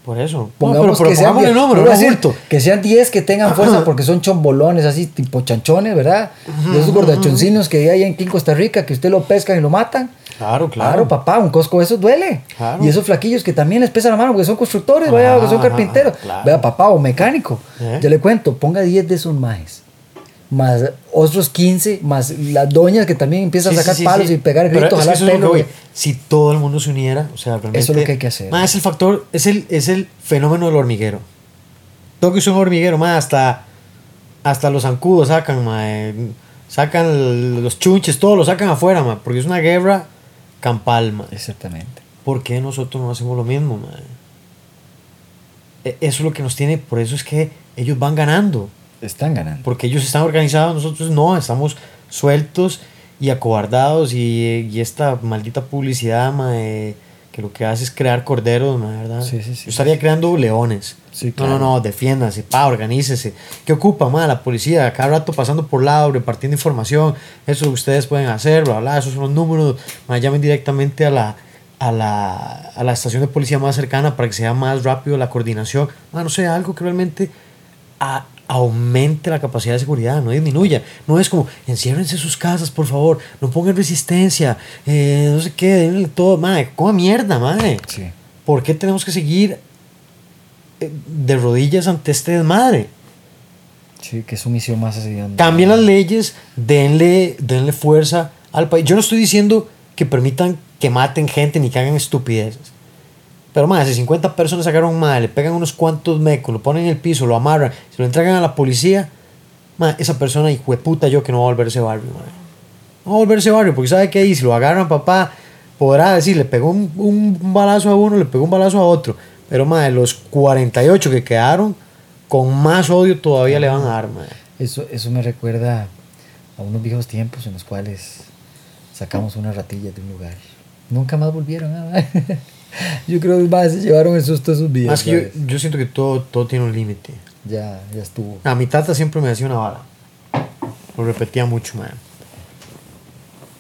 Por eso. No, Pongamos pero, pero que, sean 10, número, no decir que sean 10 que tengan fuerza porque son chombolones así, tipo chanchones, ¿verdad? De esos gordachoncinos que hay aquí en Costa Rica, que usted lo pescan y lo matan. Claro, claro. Claro, papá, un cosco de esos duele. Claro. Y esos flaquillos que también les pesa la mano porque son constructores, vaya, Ajá, que son ajá, carpinteros. claro. Vea, papá, o mecánico. ¿Eh? Yo le cuento, ponga 10 de esos majes. Más otros 15, más las doñas que también empiezan Sí, a sacar sí, sí, palos y pegar gritos, es que eso es que voy. Si todo el mundo se uniera, o sea, realmente. Eso es lo que hay que hacer. Ma, es el factor, es el, es el fenómeno del hormiguero. Todo que es un hormiguero, ma, hasta, hasta los zancudos sacan, ma, eh, sacan los chunches, todo lo sacan afuera, ma, porque es una guerra campal. Exactamente. ¿Por qué nosotros no hacemos lo mismo, ma? E- Eso es lo que nos tiene, por eso es que ellos van ganando. Están ganando. Porque ellos están organizados, nosotros no, estamos sueltos y acobardados y, y esta maldita publicidad, mae, que lo que hace es crear corderos, mae, ¿verdad? Sí, sí, sí, Yo estaría creando leones. Sí, No, claro. no, no, defiéndase, pa, organícese. ¿Qué ocupa, mae? La policía, cada rato pasando por lado, repartiendo información, eso ustedes pueden hacer, bla, bla, esos son los números, mae, llamen directamente a la, a la, a la estación de policía más cercana para que sea más rápido la coordinación. Ah, no sé, algo que realmente a- aumente la capacidad de seguridad, no disminuya. No es como, enciérrense sus casas, por favor, no pongan resistencia, eh, no sé qué, denle todo, madre, coma mierda, madre. Sí. ¿Por qué tenemos que seguir eh, de rodillas ante este desmadre? Sí, que es su misión más así. donde- Cambien las leyes, denle, denle fuerza al país. Yo no estoy diciendo que permitan que maten gente ni que hagan estupideces. Pero más, si 50 personas sacaron mal, le pegan unos cuantos mecos, lo ponen en el piso, lo amarran, se lo entregan a la policía, ma, esa persona, hijo de puta, yo que no va a volver a ese barrio, ma. No va a volver a barrio, porque sabe que ahí, si lo agarran, papá, podrá decir, le pegó un, un balazo a uno, le pegó un balazo a otro. Pero, ma, de los 48 que quedaron, con más odio todavía le van a dar, ma. Eso, eso me recuerda a unos viejos tiempos en los cuales sacamos una ratilla de un lugar. Nunca más volvieron. ah. Yo creo que más se llevaron el susto de sus vidas. Más que yo, yo siento que todo, todo tiene un límite. Ya, ya estuvo. A mi tata siempre me decía una bala. Lo repetía mucho, man.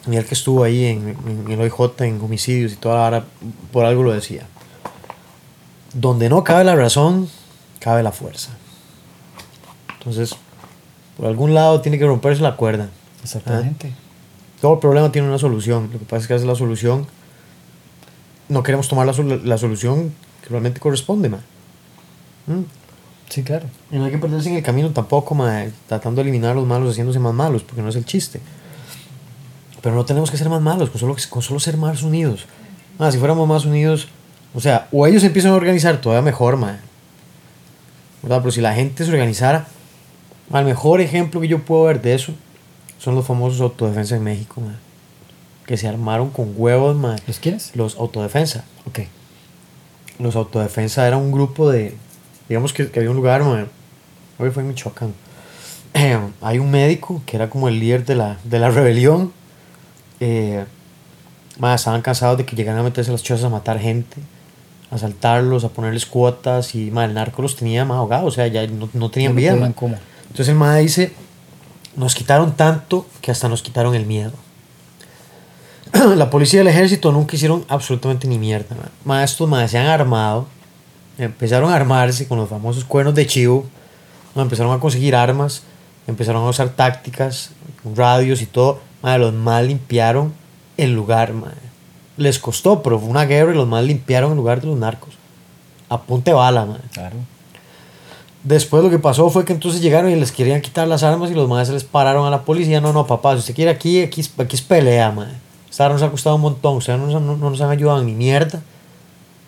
Y el que estuvo ahí en, en, el OIJ, en homicidios y toda la vara, por algo lo decía. Donde no cabe la razón, cabe la fuerza. Entonces, por algún lado tiene que romperse la cuerda. Exactamente. Todo problema tiene una solución. Lo que pasa es que hace la solución. No queremos tomar la, sol- la solución que realmente corresponde, man. ¿Mm? Sí, claro. Y no hay que perderse en el camino tampoco, mae, tratando de eliminar a los malos, haciéndose más malos, porque no es el chiste. Pero no tenemos que ser más malos, con solo, con solo ser más unidos. Ah, si fuéramos más unidos, o sea, o ellos empiezan a organizar todavía mejor. ¿Verdad? Pero si la gente se organizara, el mejor ejemplo que yo puedo ver de eso son los famosos autodefensa en México, mae. Que se armaron con huevos, mae. ¿Los quieres? Los autodefensa. Ok. los autodefensa era un grupo de digamos que, que había un lugar mae, hoy fue en Michoacán. Eh, hay un médico que era como el líder de la, de la rebelión. Eh, estaban cansados de que llegaran a meterse a las chozas a matar gente a asaltarlos, a ponerles cuotas y mae, el narco los tenía más ahogados o sea ya no, no tenían No vida entonces el mae dice nos quitaron tanto que hasta nos quitaron el miedo la policía y el ejército nunca hicieron absolutamente ni mierda. Ma, estos más se han armado, empezaron a armarse con los famosos cuernos de chivo, empezaron a conseguir armas, empezaron a usar tácticas, radios y todo. Ma, los más limpiaron el lugar. Les costó, pero fue una guerra y los más limpiaron el lugar de los narcos. A punta de bala. Claro. Después lo que pasó fue que entonces llegaron y les querían quitar las armas y los madres se les pararon a la policía. No, no, papá, si usted quiere aquí, aquí, aquí es pelea, madre. Nos ha costado un montón, ustedes no, no, no nos han ayudado ni mierda.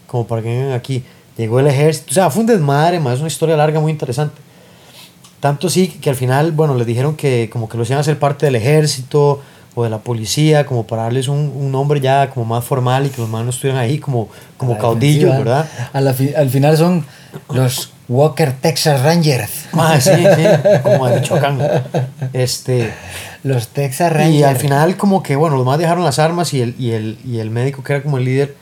Como para que vengan aquí. Llegó el ejército, o sea, fue un desmadre, madre, es una historia larga muy interesante. Tanto sí que al final, bueno, les dijeron que como que los iban a hacer parte del ejército o de la policía, como para darles un, un nombre ya como más formal y que los manos no estuvieran ahí como, como caudillos. ¿verdad? A la fi- al final son los Walker Texas Rangers. Ah, sí, sí, como de Michoacán. Este, Los Texas Rangers. y al final como que, bueno, los más dejaron las armas y el, y el, y el médico que era como el líder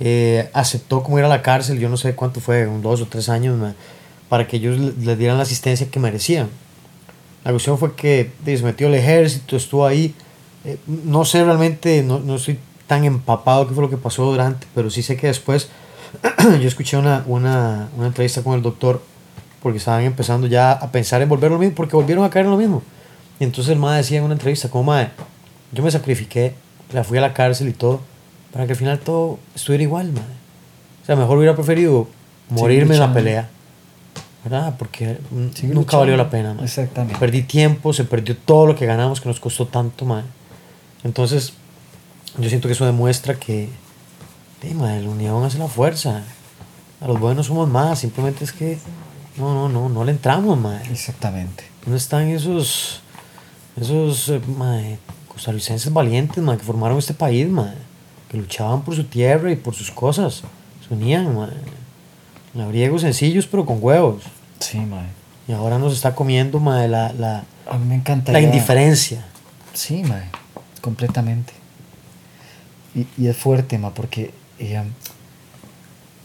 eh, aceptó como ir a la cárcel, yo no sé cuánto fue, un dos o tres años, para que ellos le, le dieran la asistencia que merecían. La cuestión fue que se metió el ejército, estuvo ahí. Eh, no sé realmente, no, no estoy tan empapado qué fue lo que pasó durante, pero sí sé que después yo escuché una, una, una entrevista con el doctor porque estaban empezando ya a pensar en volver lo mismo, porque volvieron a caer en lo mismo. Y entonces el MAE decía en una entrevista, como MAE, yo me sacrifiqué, sea, fui a la cárcel y todo, para que al final todo estuviera igual, MAE. O sea, mejor hubiera preferido morirme en la pelea, ¿verdad? Porque Sigue nunca luchando. valió la pena, mae. Exactamente. Perdí tiempo, se perdió todo lo que ganamos, que nos costó tanto, mae. Entonces, yo siento que eso demuestra que, mae, la unión hace la fuerza. A los buenos somos más, simplemente es que, no, no, no, no le entramos, mae. Exactamente. ¿Dónde están esos, esos eh, mae, costarricenses valientes, mae, que formaron este país, mae? Que luchaban por su tierra y por sus cosas. Se unían, mae. Labriegos sencillos, pero con huevos. Sí, mae. Y ahora nos está comiendo, mae, la, la, A mí me la indiferencia. Sí, mae. Completamente. Y, y es fuerte, ma, porque eh,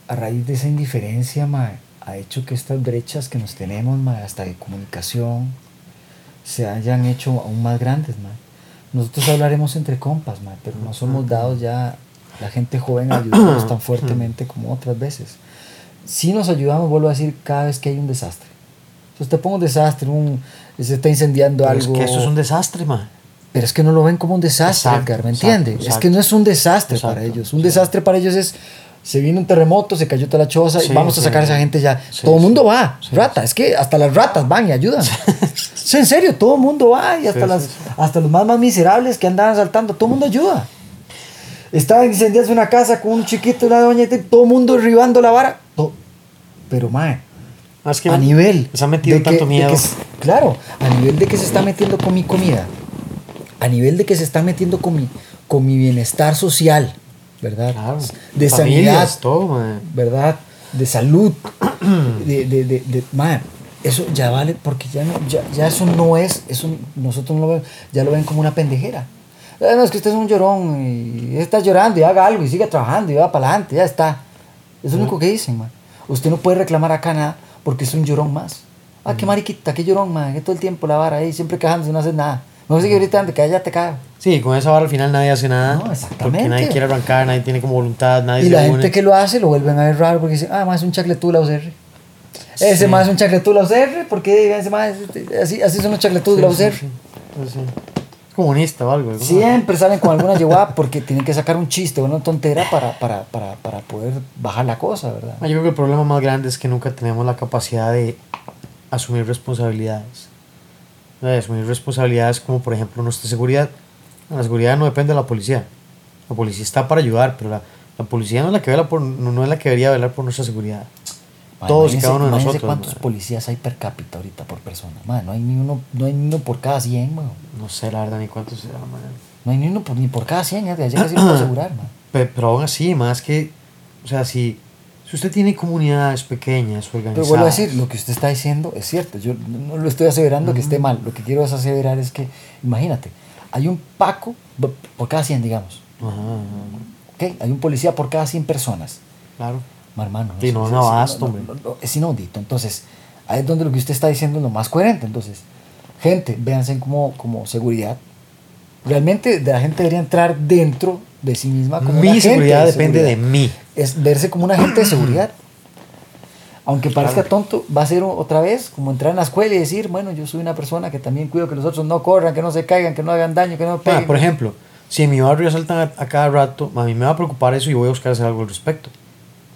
a raíz de esa indiferencia, ma, ha hecho que estas brechas que nos tenemos, ma, hasta de comunicación, se hayan hecho aún más grandes, ma. Nosotros hablaremos entre compas, ma, pero no somos dados ya la gente joven ayudarnos tan fuertemente como otras veces. Si nos ayudamos, vuelvo a decir, cada vez que hay un desastre. Entonces te pongo un desastre, un, se está incendiando Pero es algo. que eso es un desastre, mae. Pero es que no lo ven como un desastre, Exacto, Edgar, ¿me entiendes? Es que no es un desastre Exacto, para ellos. Un sí. desastre para ellos es, se viene un terremoto, se cayó toda la choza Sí, y vamos a sacar a esa gente ya. Todo el mundo va, rata. Es que hasta las ratas van y ayudan. En serio, todo el mundo va y hasta, las, hasta los más, más miserables que andaban saltando, todo el mundo ayuda. Estaba incendiándose una casa con un chiquito, una doña, todo el mundo derribando la vara. Pero, mae, Más que a nivel Les ha metido que- tanto miedo. que claro, a nivel de que se está metiendo con mi comida, a nivel de que se está metiendo con mi, con mi bienestar social, ¿verdad? Claro. De Familias, sanidad, todo. ¿verdad? De salud, de, de, de, de- eso ya vale, porque ya, no, ya, ya eso no es, eso nosotros no lo vemos, ya lo ven como una pendejera. "Ah, no, es que usted es un llorón y está llorando y haga algo y sigue trabajando y va para adelante, ya está. Es lo único que dicen, man. Usted no puede reclamar acá nada porque es un llorón más. Ah, qué mariquita, qué llorón, man. Que todo el tiempo la vara ahí, siempre quejándose, no hace nada. Mejor sigue ahorita antes, que ya te cae. Sí, con esa vara al final nadie hace nada. No, exactamente. Porque nadie quiere arrancar, nadie tiene como voluntad, nadie Y se la une. gente que lo hace lo vuelven a ver raro porque dicen, ah, más es un chacletú la UCR. Ese Sí. más es un chacletú la UCR, porque ese más, así, así son los la Sí, UCR. sí, sí. Sí, sí. Es comunista o algo. ¿no? Siempre salen con alguna yeguá porque tienen que sacar un chiste o una tontera para, para, para, para poder bajar la cosa, ¿verdad? Yo creo que el problema más grande es que nunca tenemos la capacidad de asumir responsabilidades. Asumir responsabilidades como por ejemplo nuestra seguridad. La seguridad no depende de la policía. La policía está para ayudar, pero la, la policía no es la que vela por, no, no es la que debería velar por nuestra seguridad. Ma, Todos y cada uno de nosotros. cuántos ma. policías hay per cápita ahorita por persona. Ma, no hay ni uno, no hay ni uno por cada 100, ma. No sé la verdad ni cuántos será, man. No hay ni uno por, ni por cada 100, ya, casi lo puedo asegurar, ma. Pe- Pero aún así, más que, o sea, si, si usted tiene comunidades pequeñas, organizadas. Pero vuelvo a decir, lo que usted está diciendo es cierto. Yo no lo estoy aseverando que esté mal. Lo que quiero es aseverar es que, imagínate, hay un Paco por cada 100, digamos. Ajá, ¿ok? Hay un policía por cada 100 personas. claro. Ma, hermano. No, abasto, no, hombre. no, no, es inaudito. Entonces, ahí es donde lo que usted está diciendo es lo más coherente. Entonces, gente, véanse como, como seguridad. Realmente la gente debería entrar dentro de sí misma como Mi agente seguridad depende de seguridad. mí. Es verse como un agente de seguridad. Aunque parezca tonto, va a ser otra vez como entrar en la escuela y decir, bueno, yo soy una persona que también cuido que los otros no corran, que no se caigan, que no hagan daño, que no Ah, peguen. por ejemplo, si en mi barrio asaltan a, a cada rato, a mí me va a preocupar eso y voy a buscar hacer algo al respecto.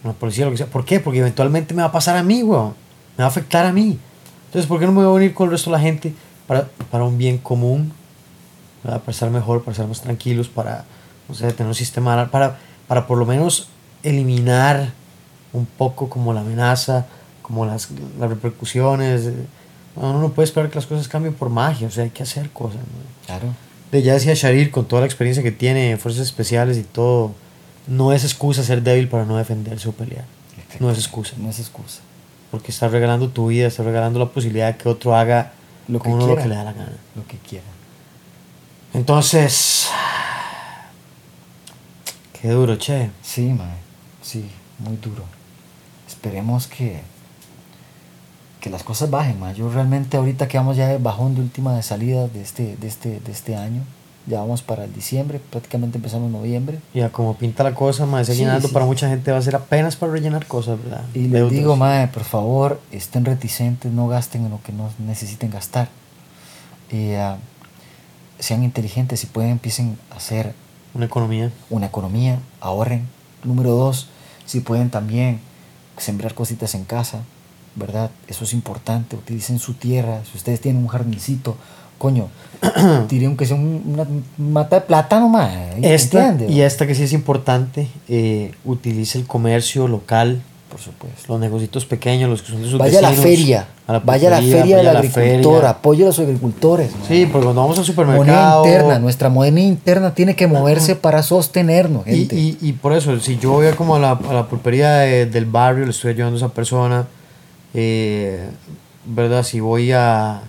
Una policía, lo que sea. ¿Por qué? Porque eventualmente me va a pasar a mí, weón. Me va a afectar a mí. Entonces, ¿por qué no me voy a unir con el resto de la gente para, para un bien común? ¿Verdad? Para estar mejor, para estar más tranquilos, para, no sé, tener un sistema, para, para por lo menos eliminar un poco como la amenaza, como las, las repercusiones. Uno no puede esperar que las cosas cambien por magia, o sea, hay que hacer cosas. ¿no? Claro. De ya decía Sharir, con toda la experiencia que tiene en fuerzas especiales y todo, no es excusa ser débil para no defenderse o pelear. No es excusa. No es excusa. Porque estás regalando tu vida, estás regalando la posibilidad de que otro haga Lo que uno quiera. lo que le da la gana. Lo que quiera. Entonces, qué duro, che. Sí, mae. Sí, muy duro. Esperemos que, que las cosas bajen, mae. Yo realmente ahorita que vamos ya bajón de última de salida de este, de este, de este año. Ya vamos para el diciembre, prácticamente empezamos noviembre. Ya como pinta la cosa, más Sí, llenando sí, para mucha gente va a ser apenas para rellenar cosas, ¿verdad? Y les digo, mae, por favor, estén reticentes, no gasten en lo que no necesiten gastar. Y, ah, sean inteligentes, si pueden, empiecen a hacer Una economía. una economía, ahorren. Número dos, si pueden también sembrar cositas en casa, ¿verdad? Eso es importante, utilicen su tierra, si ustedes tienen un jardincito, coño, tiren que sea un- una mata de plátano, más, Esta, y esta que sí es importante, eh, utilice el comercio local, Por supuesto. los negocios pequeños, los que son de sus Vaya a la feria, a vaya a la feria del agricultor, apoye a los agricultores. Sí, porque cuando vamos al Moneda supermercado... interna, nuestra moneda interna tiene que moverse para sostenernos, Y, gente. y, y por eso, si yo voy a como a la, a la pulpería de- del barrio, le estoy ayudando a esa persona, eh, ¿verdad? Si voy a,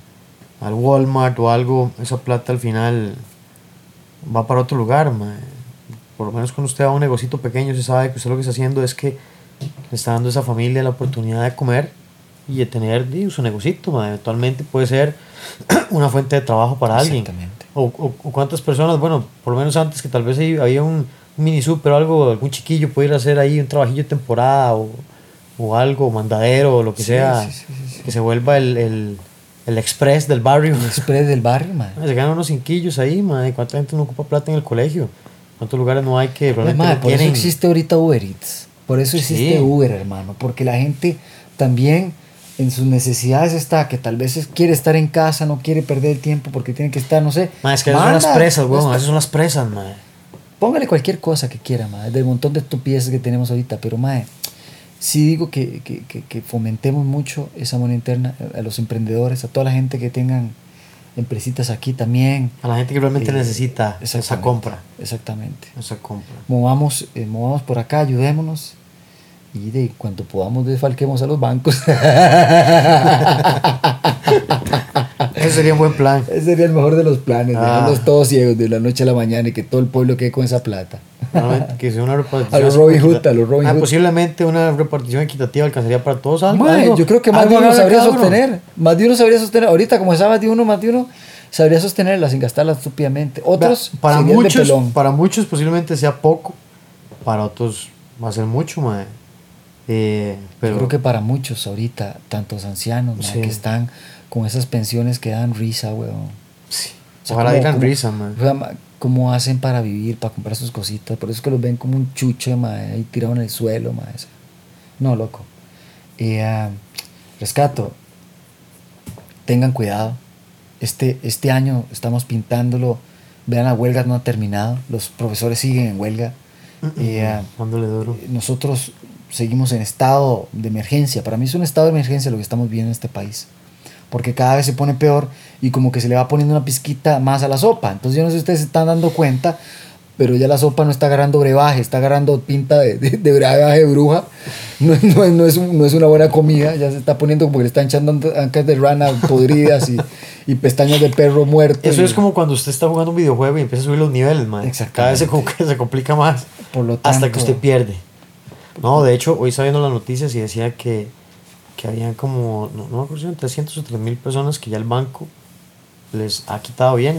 al Walmart o algo, esa plata al final va para otro lugar, mae. Por lo menos cuando usted va a un negocito pequeño, se sabe que usted lo que está haciendo es que le está dando a esa familia la oportunidad de comer y de tener di, su negocito. Eventualmente puede ser una fuente de trabajo para alguien. Exactamente. O, o- o cuántas personas, bueno, por lo menos antes que tal vez había un, un mini super o algo, algún chiquillo puede ir a hacer ahí un trabajillo de temporada o, o algo, mandadero o lo que Sí, sea, sí, sí, que se vuelva el, el, el express del barrio. El express del barrio, ma. Se ganan unos cinquillos ahí, madre. ¿Cuánta gente no ocupa plata en el colegio? ¿Cuántos lugares no hay que Pues, realmente mae, no por eso tienen? existe ahorita Uber Eats. Por eso existe Sí. Uber, hermano. Porque la gente también en sus necesidades está que tal vez quiere estar en casa, no quiere perder el tiempo porque tiene que estar, no sé. Mae, es que esas son las manda, presas, weón. Esas son las presas, madre. Póngale cualquier cosa que quiera, mae, del montón de estupideces que tenemos ahorita. Pero, mae, sí digo que, que, que- que fomentemos mucho esa moneda interna a los emprendedores, a toda la gente que tengan empresitas aquí también. A la gente que realmente Eh, necesita esa compra. Exactamente. Esa compra. movamos, eh, movamos por acá, ayudémonos y de cuanto podamos desfalquemos a los bancos. Ese sería un buen plan. Ese sería el mejor de los planes, Ah. dejarlos todos ciegos de la noche a la mañana y que todo el pueblo quede con esa plata. Que sea una repartición. A los Robin Hood, a los Robin Ah, Hood. Posiblemente una repartición equitativa alcanzaría para todos algo. Mae, algo- yo creo que más de uno sabría uno. sostener. Más de uno sabría sostener. Ahorita, como más de uno, más de uno sabría sostenerla sin gastarla estúpidamente. Otros, Vea, para muchos, para muchos posiblemente sea poco, para otros va a ser mucho, mae. Eh, pero Yo creo que para muchos ahorita, tantos ancianos que están con esas pensiones que dan risa, weón. sí. O sea, ojalá como- risa, mae. o sea, ma- ¿Cómo hacen para vivir, para comprar sus cositas? Por eso es que los ven como un chuche, mae, ahí tirado en el suelo, eso. No, loco. Y, ah, rescato, tengan cuidado. Este, este año estamos pintándolo. Vean, la huelga no ha terminado. Los profesores siguen en huelga. Dándole duro. nosotros seguimos en estado de emergencia. Para mí es un estado de emergencia lo que estamos viendo en este país. Porque cada vez se pone peor y como que se le va poniendo una pizquita más a la sopa. Entonces yo no sé si ustedes se están dando cuenta, pero ya la sopa no está agarrando brebaje, está agarrando pinta de, de, de brebaje de bruja. No, es- no, no, es, no es una buena comida, ya se está poniendo como que le están echando ancas de rana podridas y, y pestañas de perro muerto. Eso y- es como cuando usted está jugando un videojuego y empieza a subir los niveles, mae. Cada vez se, se complica más. Por lo hasta tanto- que usted pierde. No, de hecho, hoy estaba viendo las noticias y decía que, que habían como, no, no me acuerdo si eran 300 o 3 mil personas que ya el banco les ha quitado mae.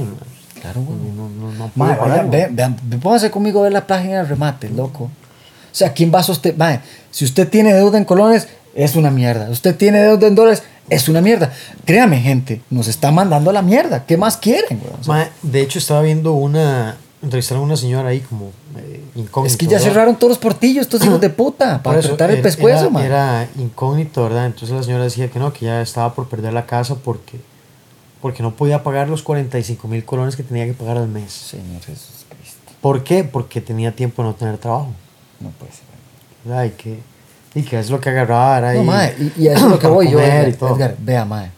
Claro, güey. No, no, no vean, vean, pónganse conmigo a ver la página de remate, loco. O sea, ¿quién va a sostener? Si usted tiene deuda en colones, es una mierda. Usted tiene deuda en dólares, es una mierda. Créame, gente, nos está mandando a la mierda. ¿Qué más quieren, güey? O sea, de hecho, estaba viendo una. Entrevistaron a una señora ahí como eh, incógnito. es que ya ¿verdad? cerraron todos los portillos, estos hijos de puta, para eso, apretar el era- pescuezo, mae. Era incógnito, ¿verdad? Entonces la señora decía que no, que ya estaba por perder la casa porque, porque no podía pagar los 45 mil colones que tenía que pagar al mes. Señor Jesús Cristo, ¿Por qué? Porque tenía tiempo de no tener trabajo. no puede ser. ¿verdad? Y que, y que es lo que agarraba era No, ahí mae, y, y eso es lo que voy yo, Edgar, y. Edgar, vea, mae.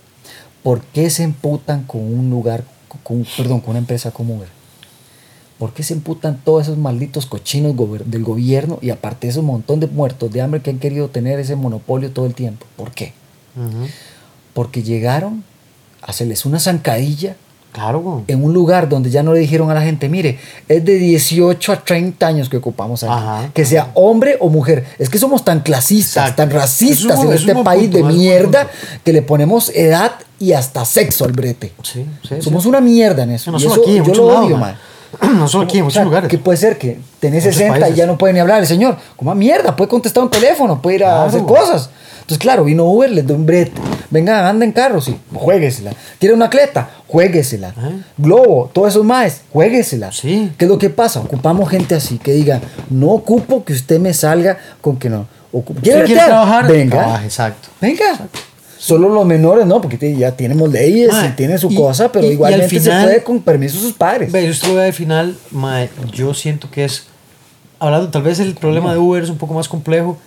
¿Por qué se emputan con un lugar, con, perdón, con una empresa como Uber? ¿Por qué se emputan todos esos malditos cochinos del gobierno y aparte esos montón de muertos de hambre que han querido tener ese monopolio todo el tiempo? ¿Por qué? Porque llegaron a hacerles una zancadilla Claro, en un lugar donde ya no le dijeron a la gente, mire, es de 18 a 30 años que ocupamos aquí. Ajá, que sea hombre o mujer. Es que somos tan clasistas, Exacto. tan racistas Es un- en es este país punto, de es mierda que le ponemos edad y hasta sexo al brete. Sí, sí, Somos sí. una mierda en eso. No y solo eso aquí, en yo lo odio, man. No solo aquí, en O muchos sea, lugares. que puede ser que tenés Muchos 60 y ya no puede ni hablar el señor. Como mierda, puede contestar un teléfono, puede ir a Claro. hacer cosas. Entonces, claro, vino Uber, les dio un brete. Venga, anda en carro, sí, juéguesela. ¿Quiere una cleta? Juéguesela. Ajá. Globo, todos esos más, juéguesela. Sí. ¿Qué es lo que pasa? Ocupamos gente así que diga, no ocupo que usted me salga con que no. Ocupo- ¿Usted quiere bretear? trabajar? Venga. Exacto. Venga. Solo los menores, no, porque ya tenemos leyes Mae, y tiene su y- cosa, pero y- y al igualmente final- se puede con permiso de sus padres. Ve, yo veo al final, mae, yo siento que es, hablando, tal vez el problema de Uber es un poco más complejo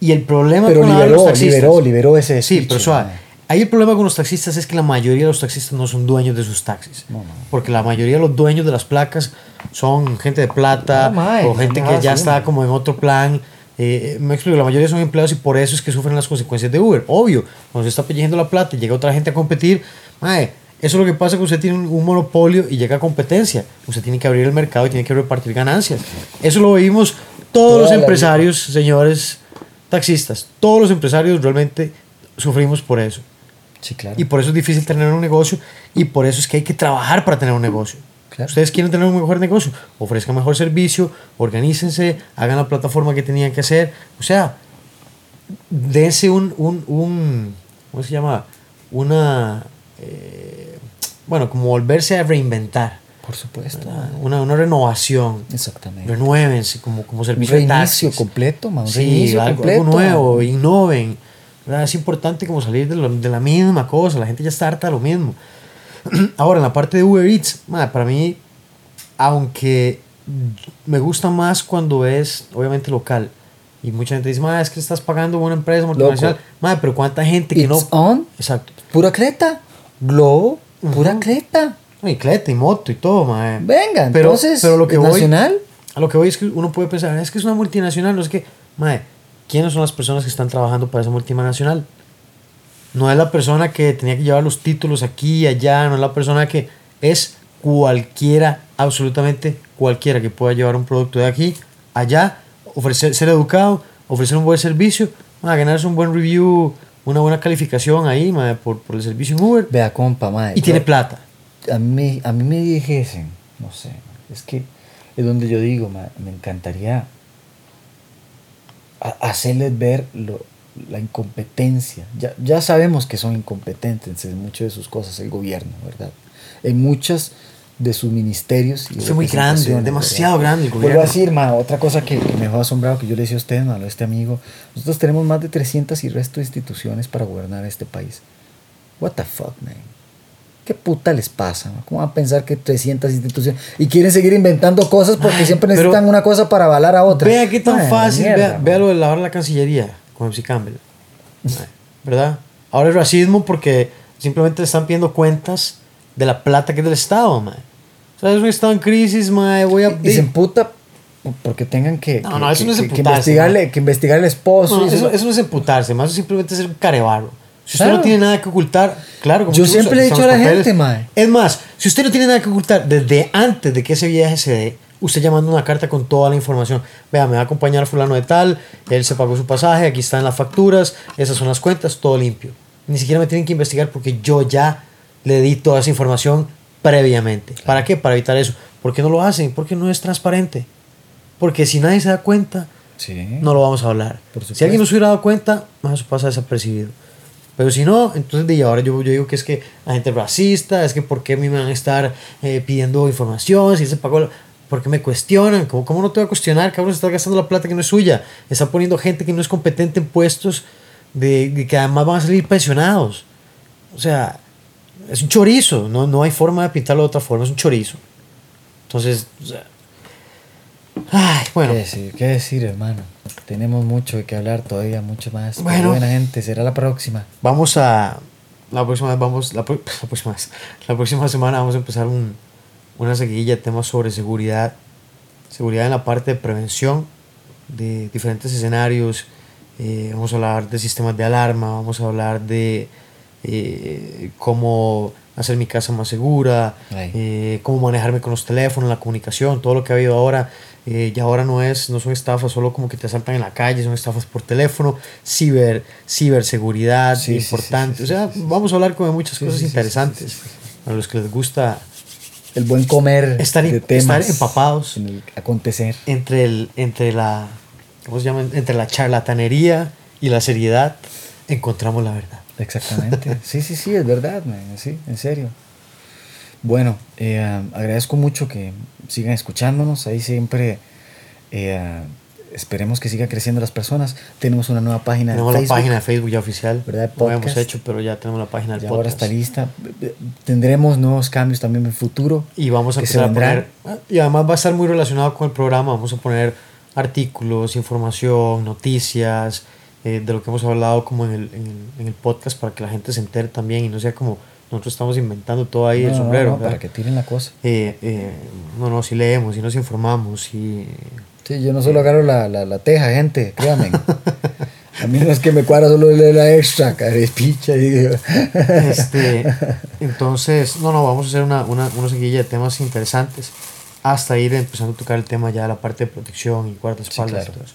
y el problema Pero con liberó, los taxistas. liberó, liberó ese Sí, pero suave. Ahí el problema con los taxistas es que la mayoría de los taxistas no son dueños de sus taxis. No, no. Porque la mayoría de los dueños de las placas son gente de plata No, o gente que ya está como en otro plan. Eh, me explico, la mayoría son empleados y por eso es que sufren las consecuencias de Uber. Obvio, cuando se está pellejiendo la plata y llega otra gente a competir, mae, eso es lo que pasa que usted tiene un, monopolio y llega a competencia. Usted tiene que abrir el mercado y tiene que repartir ganancias. Eso lo vimos todos Toda los empresarios, señores taxistas. Todos los empresarios realmente sufrimos por eso. Sí, claro. Y por eso es difícil tener un negocio y por eso es que hay que trabajar para tener un negocio. Claro. Ustedes quieren tener un mejor negocio, ofrezcan mejor servicio, organícense, hagan la plataforma que tenían que hacer. O sea, dense un, un, un ¿cómo se llama? Una, eh, bueno, como volverse a reinventar, Por supuesto. una, una renovación. Exactamente. Renuévense como, como Un servicio de reinicio taxis. completo, man. Un Sí, algo, completo. algo nuevo, innoven. ¿verdad? Es importante como salir de, lo- de la misma cosa. La gente ya está harta de lo mismo. Ahora, en la parte de Uber Eats, ma, para mí, aunque me gusta más cuando es, obviamente, local. Y mucha gente dice, ma, es que estás pagando una empresa multinacional. Ma, pero ¿cuánta gente que no... It's on. Exacto. Pura creta. Globo. Pura Ujú. creta. No, Y cleta y moto y todo, ma. Venga, Pero- entonces, pero lo que voy- nacional. A lo que voy es que uno puede pensar, es que es una multinacional, no es que, madre, ¿quiénes son las personas que están trabajando para esa multinacional? No es la persona que tenía que llevar los títulos aquí y allá, no es la persona que es cualquiera, absolutamente cualquiera que pueda llevar un producto de aquí, allá, ofrecer, ser educado, ofrecer un buen servicio, madre, ganarse un buen review, una buena calificación ahí, madre, por, por el servicio en Uber, Vea, compa, madre. y tiene plata. a mí, a mí me dijesen, no sé, es que es donde yo digo, ma, me encantaría a- hacerles ver lo- la incompetencia. Ya, ya sabemos que son incompetentes en muchas de sus cosas el gobierno, ¿verdad? En muchas de sus ministerios. y Es muy grande, demasiado ¿verdad? grande el Vuelvo gobierno. a decir, ma, otra cosa que, que me dejó asombrado, que yo le decía a usted, ma, a este amigo, nosotros tenemos más de 300 y resto de instituciones para gobernar este país. What the fuck, man? ¿Qué puta les pasa? man? ¿Cómo van a pensar que 300 instituciones y quieren seguir inventando cosas porque Ay, siempre necesitan una cosa para avalar a otra? Vea qué tan fácil, mierda, vea, vea lo de lavar la cancillería con MC Campbell. ¿Verdad? Ahora es racismo porque simplemente le están pidiendo cuentas de la plata que es del Estado, mae. O sea, es un Estado en crisis, mae, voy a... Y se emputa porque tengan que, No, que- no, eso que- no es que- investigarle, que investigar al esposo. No, eso, eso no es emputarse, más es simplemente ser un carebarro. Si usted Claro. no tiene nada que ocultar, claro. Yo siempre le he dicho a la papeles. gente, mae. Es más, si usted no tiene nada que ocultar desde antes de que ese viaje se dé, usted llamando una carta con toda la información. Vea, me va a acompañar fulano de tal, él se pagó su pasaje, aquí están las facturas, esas son las cuentas, todo limpio. Ni siquiera me tienen que investigar porque yo ya le di toda esa información previamente. ¿Para qué? Para evitar eso. ¿Por qué no lo hacen? Porque no es transparente. Porque si nadie se da cuenta, Sí. no lo vamos a hablar. Si alguien no se hubiera dado cuenta, más eso pasa desapercibido. Pero si no, entonces de ahora yo, yo digo que es que la gente es racista, es que por qué a mí me van a estar eh, pidiendo información, si se pagó, la- por qué me cuestionan, ¿Cómo, ¿cómo no te voy a cuestionar? Cabrón, se está gastando la plata que no es suya, está poniendo gente que no es competente en puestos de, de que además van a salir pensionados. O sea, es un chorizo, no, no hay forma de pintarlo de otra forma, es un chorizo. Entonces, o sea, ay, bueno, ¿Qué decir, ¿Qué decir, hermano? Tenemos mucho que hablar todavía, mucho más. Bueno. buena gente, será la próxima. Vamos a. La próxima vez vamos. La, la próxima vez, La próxima semana vamos a empezar un, una seguidilla de temas sobre seguridad. Seguridad en la parte de prevención de diferentes escenarios. Eh, vamos a hablar de sistemas de alarma. Vamos a hablar de eh, cómo hacer mi casa más segura. Eh, cómo manejarme con los teléfonos, la comunicación, todo lo que ha habido ahora. Eh, ya ahora no es, no son estafas solo como que te asaltan en la calle, son estafas por teléfono, ciber, ciberseguridad, Sí, sí, sí, importante. sí, o sea, vamos a hablar como de muchas cosas interesantes. A los que les gusta El buen comer Estar de temas estar empapados. en el acontecer. entre el, entre la, ¿cómo se llama? Entre la charlatanería y la seriedad, encontramos la verdad. Exactamente. Sí, sí, sí, es verdad, man, sí, en serio. Bueno, eh, agradezco mucho que sigan escuchándonos. Ahí siempre eh, esperemos que siga creciendo las personas. Tenemos una nueva página Tenemos de la Facebook. página de Facebook ya oficial. ¿Verdad? No Podcast. hecho, pero ya tenemos la página del Ya ahora podcast. está lista. Tendremos nuevos cambios también en el futuro. Y vamos a empezar a poner, y además va a estar muy relacionado con el programa, vamos a poner artículos, información, noticias, eh, de lo que hemos hablado como en el, en, el, en el podcast para que la gente se entere también y no sea como nosotros estamos inventando todo ahí No, el sombrero. para que tiren la cosa. Eh, eh, no, no, si leemos, si nos informamos, si... Sí, yo no solo agarro la, la, la teja, gente, créanme. A mí no es que me cuadra solo leer la extra, picha. Y digo, Este, entonces, no, no, vamos a hacer una, una, una seguilla de temas interesantes hasta ir empezando a tocar el tema ya de la parte de protección y guardaespaldas. Sí, claro.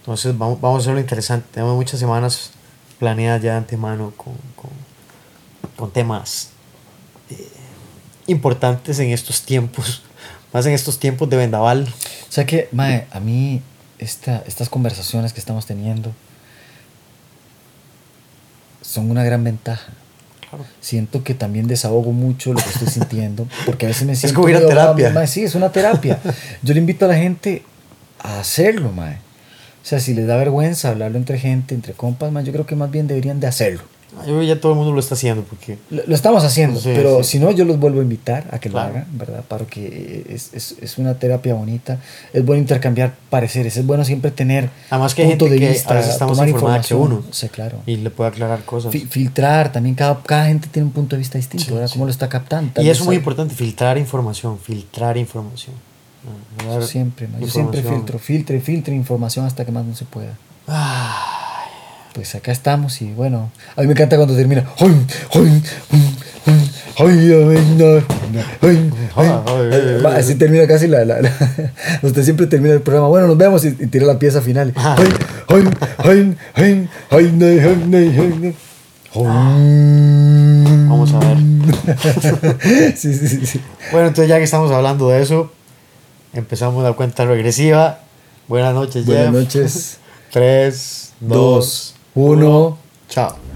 Entonces, vamos, vamos a hacerlo interesante. Tenemos muchas semanas planeadas ya de antemano con, con, con temas eh, importantes en estos tiempos, más en estos tiempos de vendaval. O sea que, Mae, a mí esta, estas conversaciones que estamos teniendo son una gran ventaja. Claro. Siento que también desahogo mucho lo que estoy sintiendo, porque a veces me siento... como ir a terapia. mae, sí, es una terapia. Yo le invito a la gente a hacerlo, mae. O sea, si les da vergüenza hablarlo entre gente, entre compas, mae, yo creo que más bien deberían de hacerlo. Yo ya todo el mundo lo está haciendo porque Lo, lo estamos haciendo, Sí, pero sí. si no, yo los vuelvo a invitar a que Claro. lo hagan, ¿verdad? Para que es, es, es una terapia bonita. Es bueno intercambiar pareceres, es bueno siempre tener Además que hay punto gente de que vista, a veces está más tomar informada que información. uno. Sí, claro. y le puede aclarar cosas. Fi- filtrar, también cada, cada gente tiene un punto de vista distinto, Sí, ¿verdad? ¿Cómo lo está captando? Tal Y eso es muy importante, filtrar información, filtrar información. Ah, Siempre, ma, yo siempre información. filtro, filtre, filtre información hasta que más no se pueda. Ay, pues acá estamos y bueno, a mí me encanta cuando termina. Así termina casi la, Usted siempre termina el programa. Bueno, nos vemos y, y tira la pieza final. Vamos a ver. Bueno, entonces ya que estamos hablando de eso, empezamos la cuenta regresiva. Buenas noches, Buenas Buenas noches. 3, 2, Uno, ciao.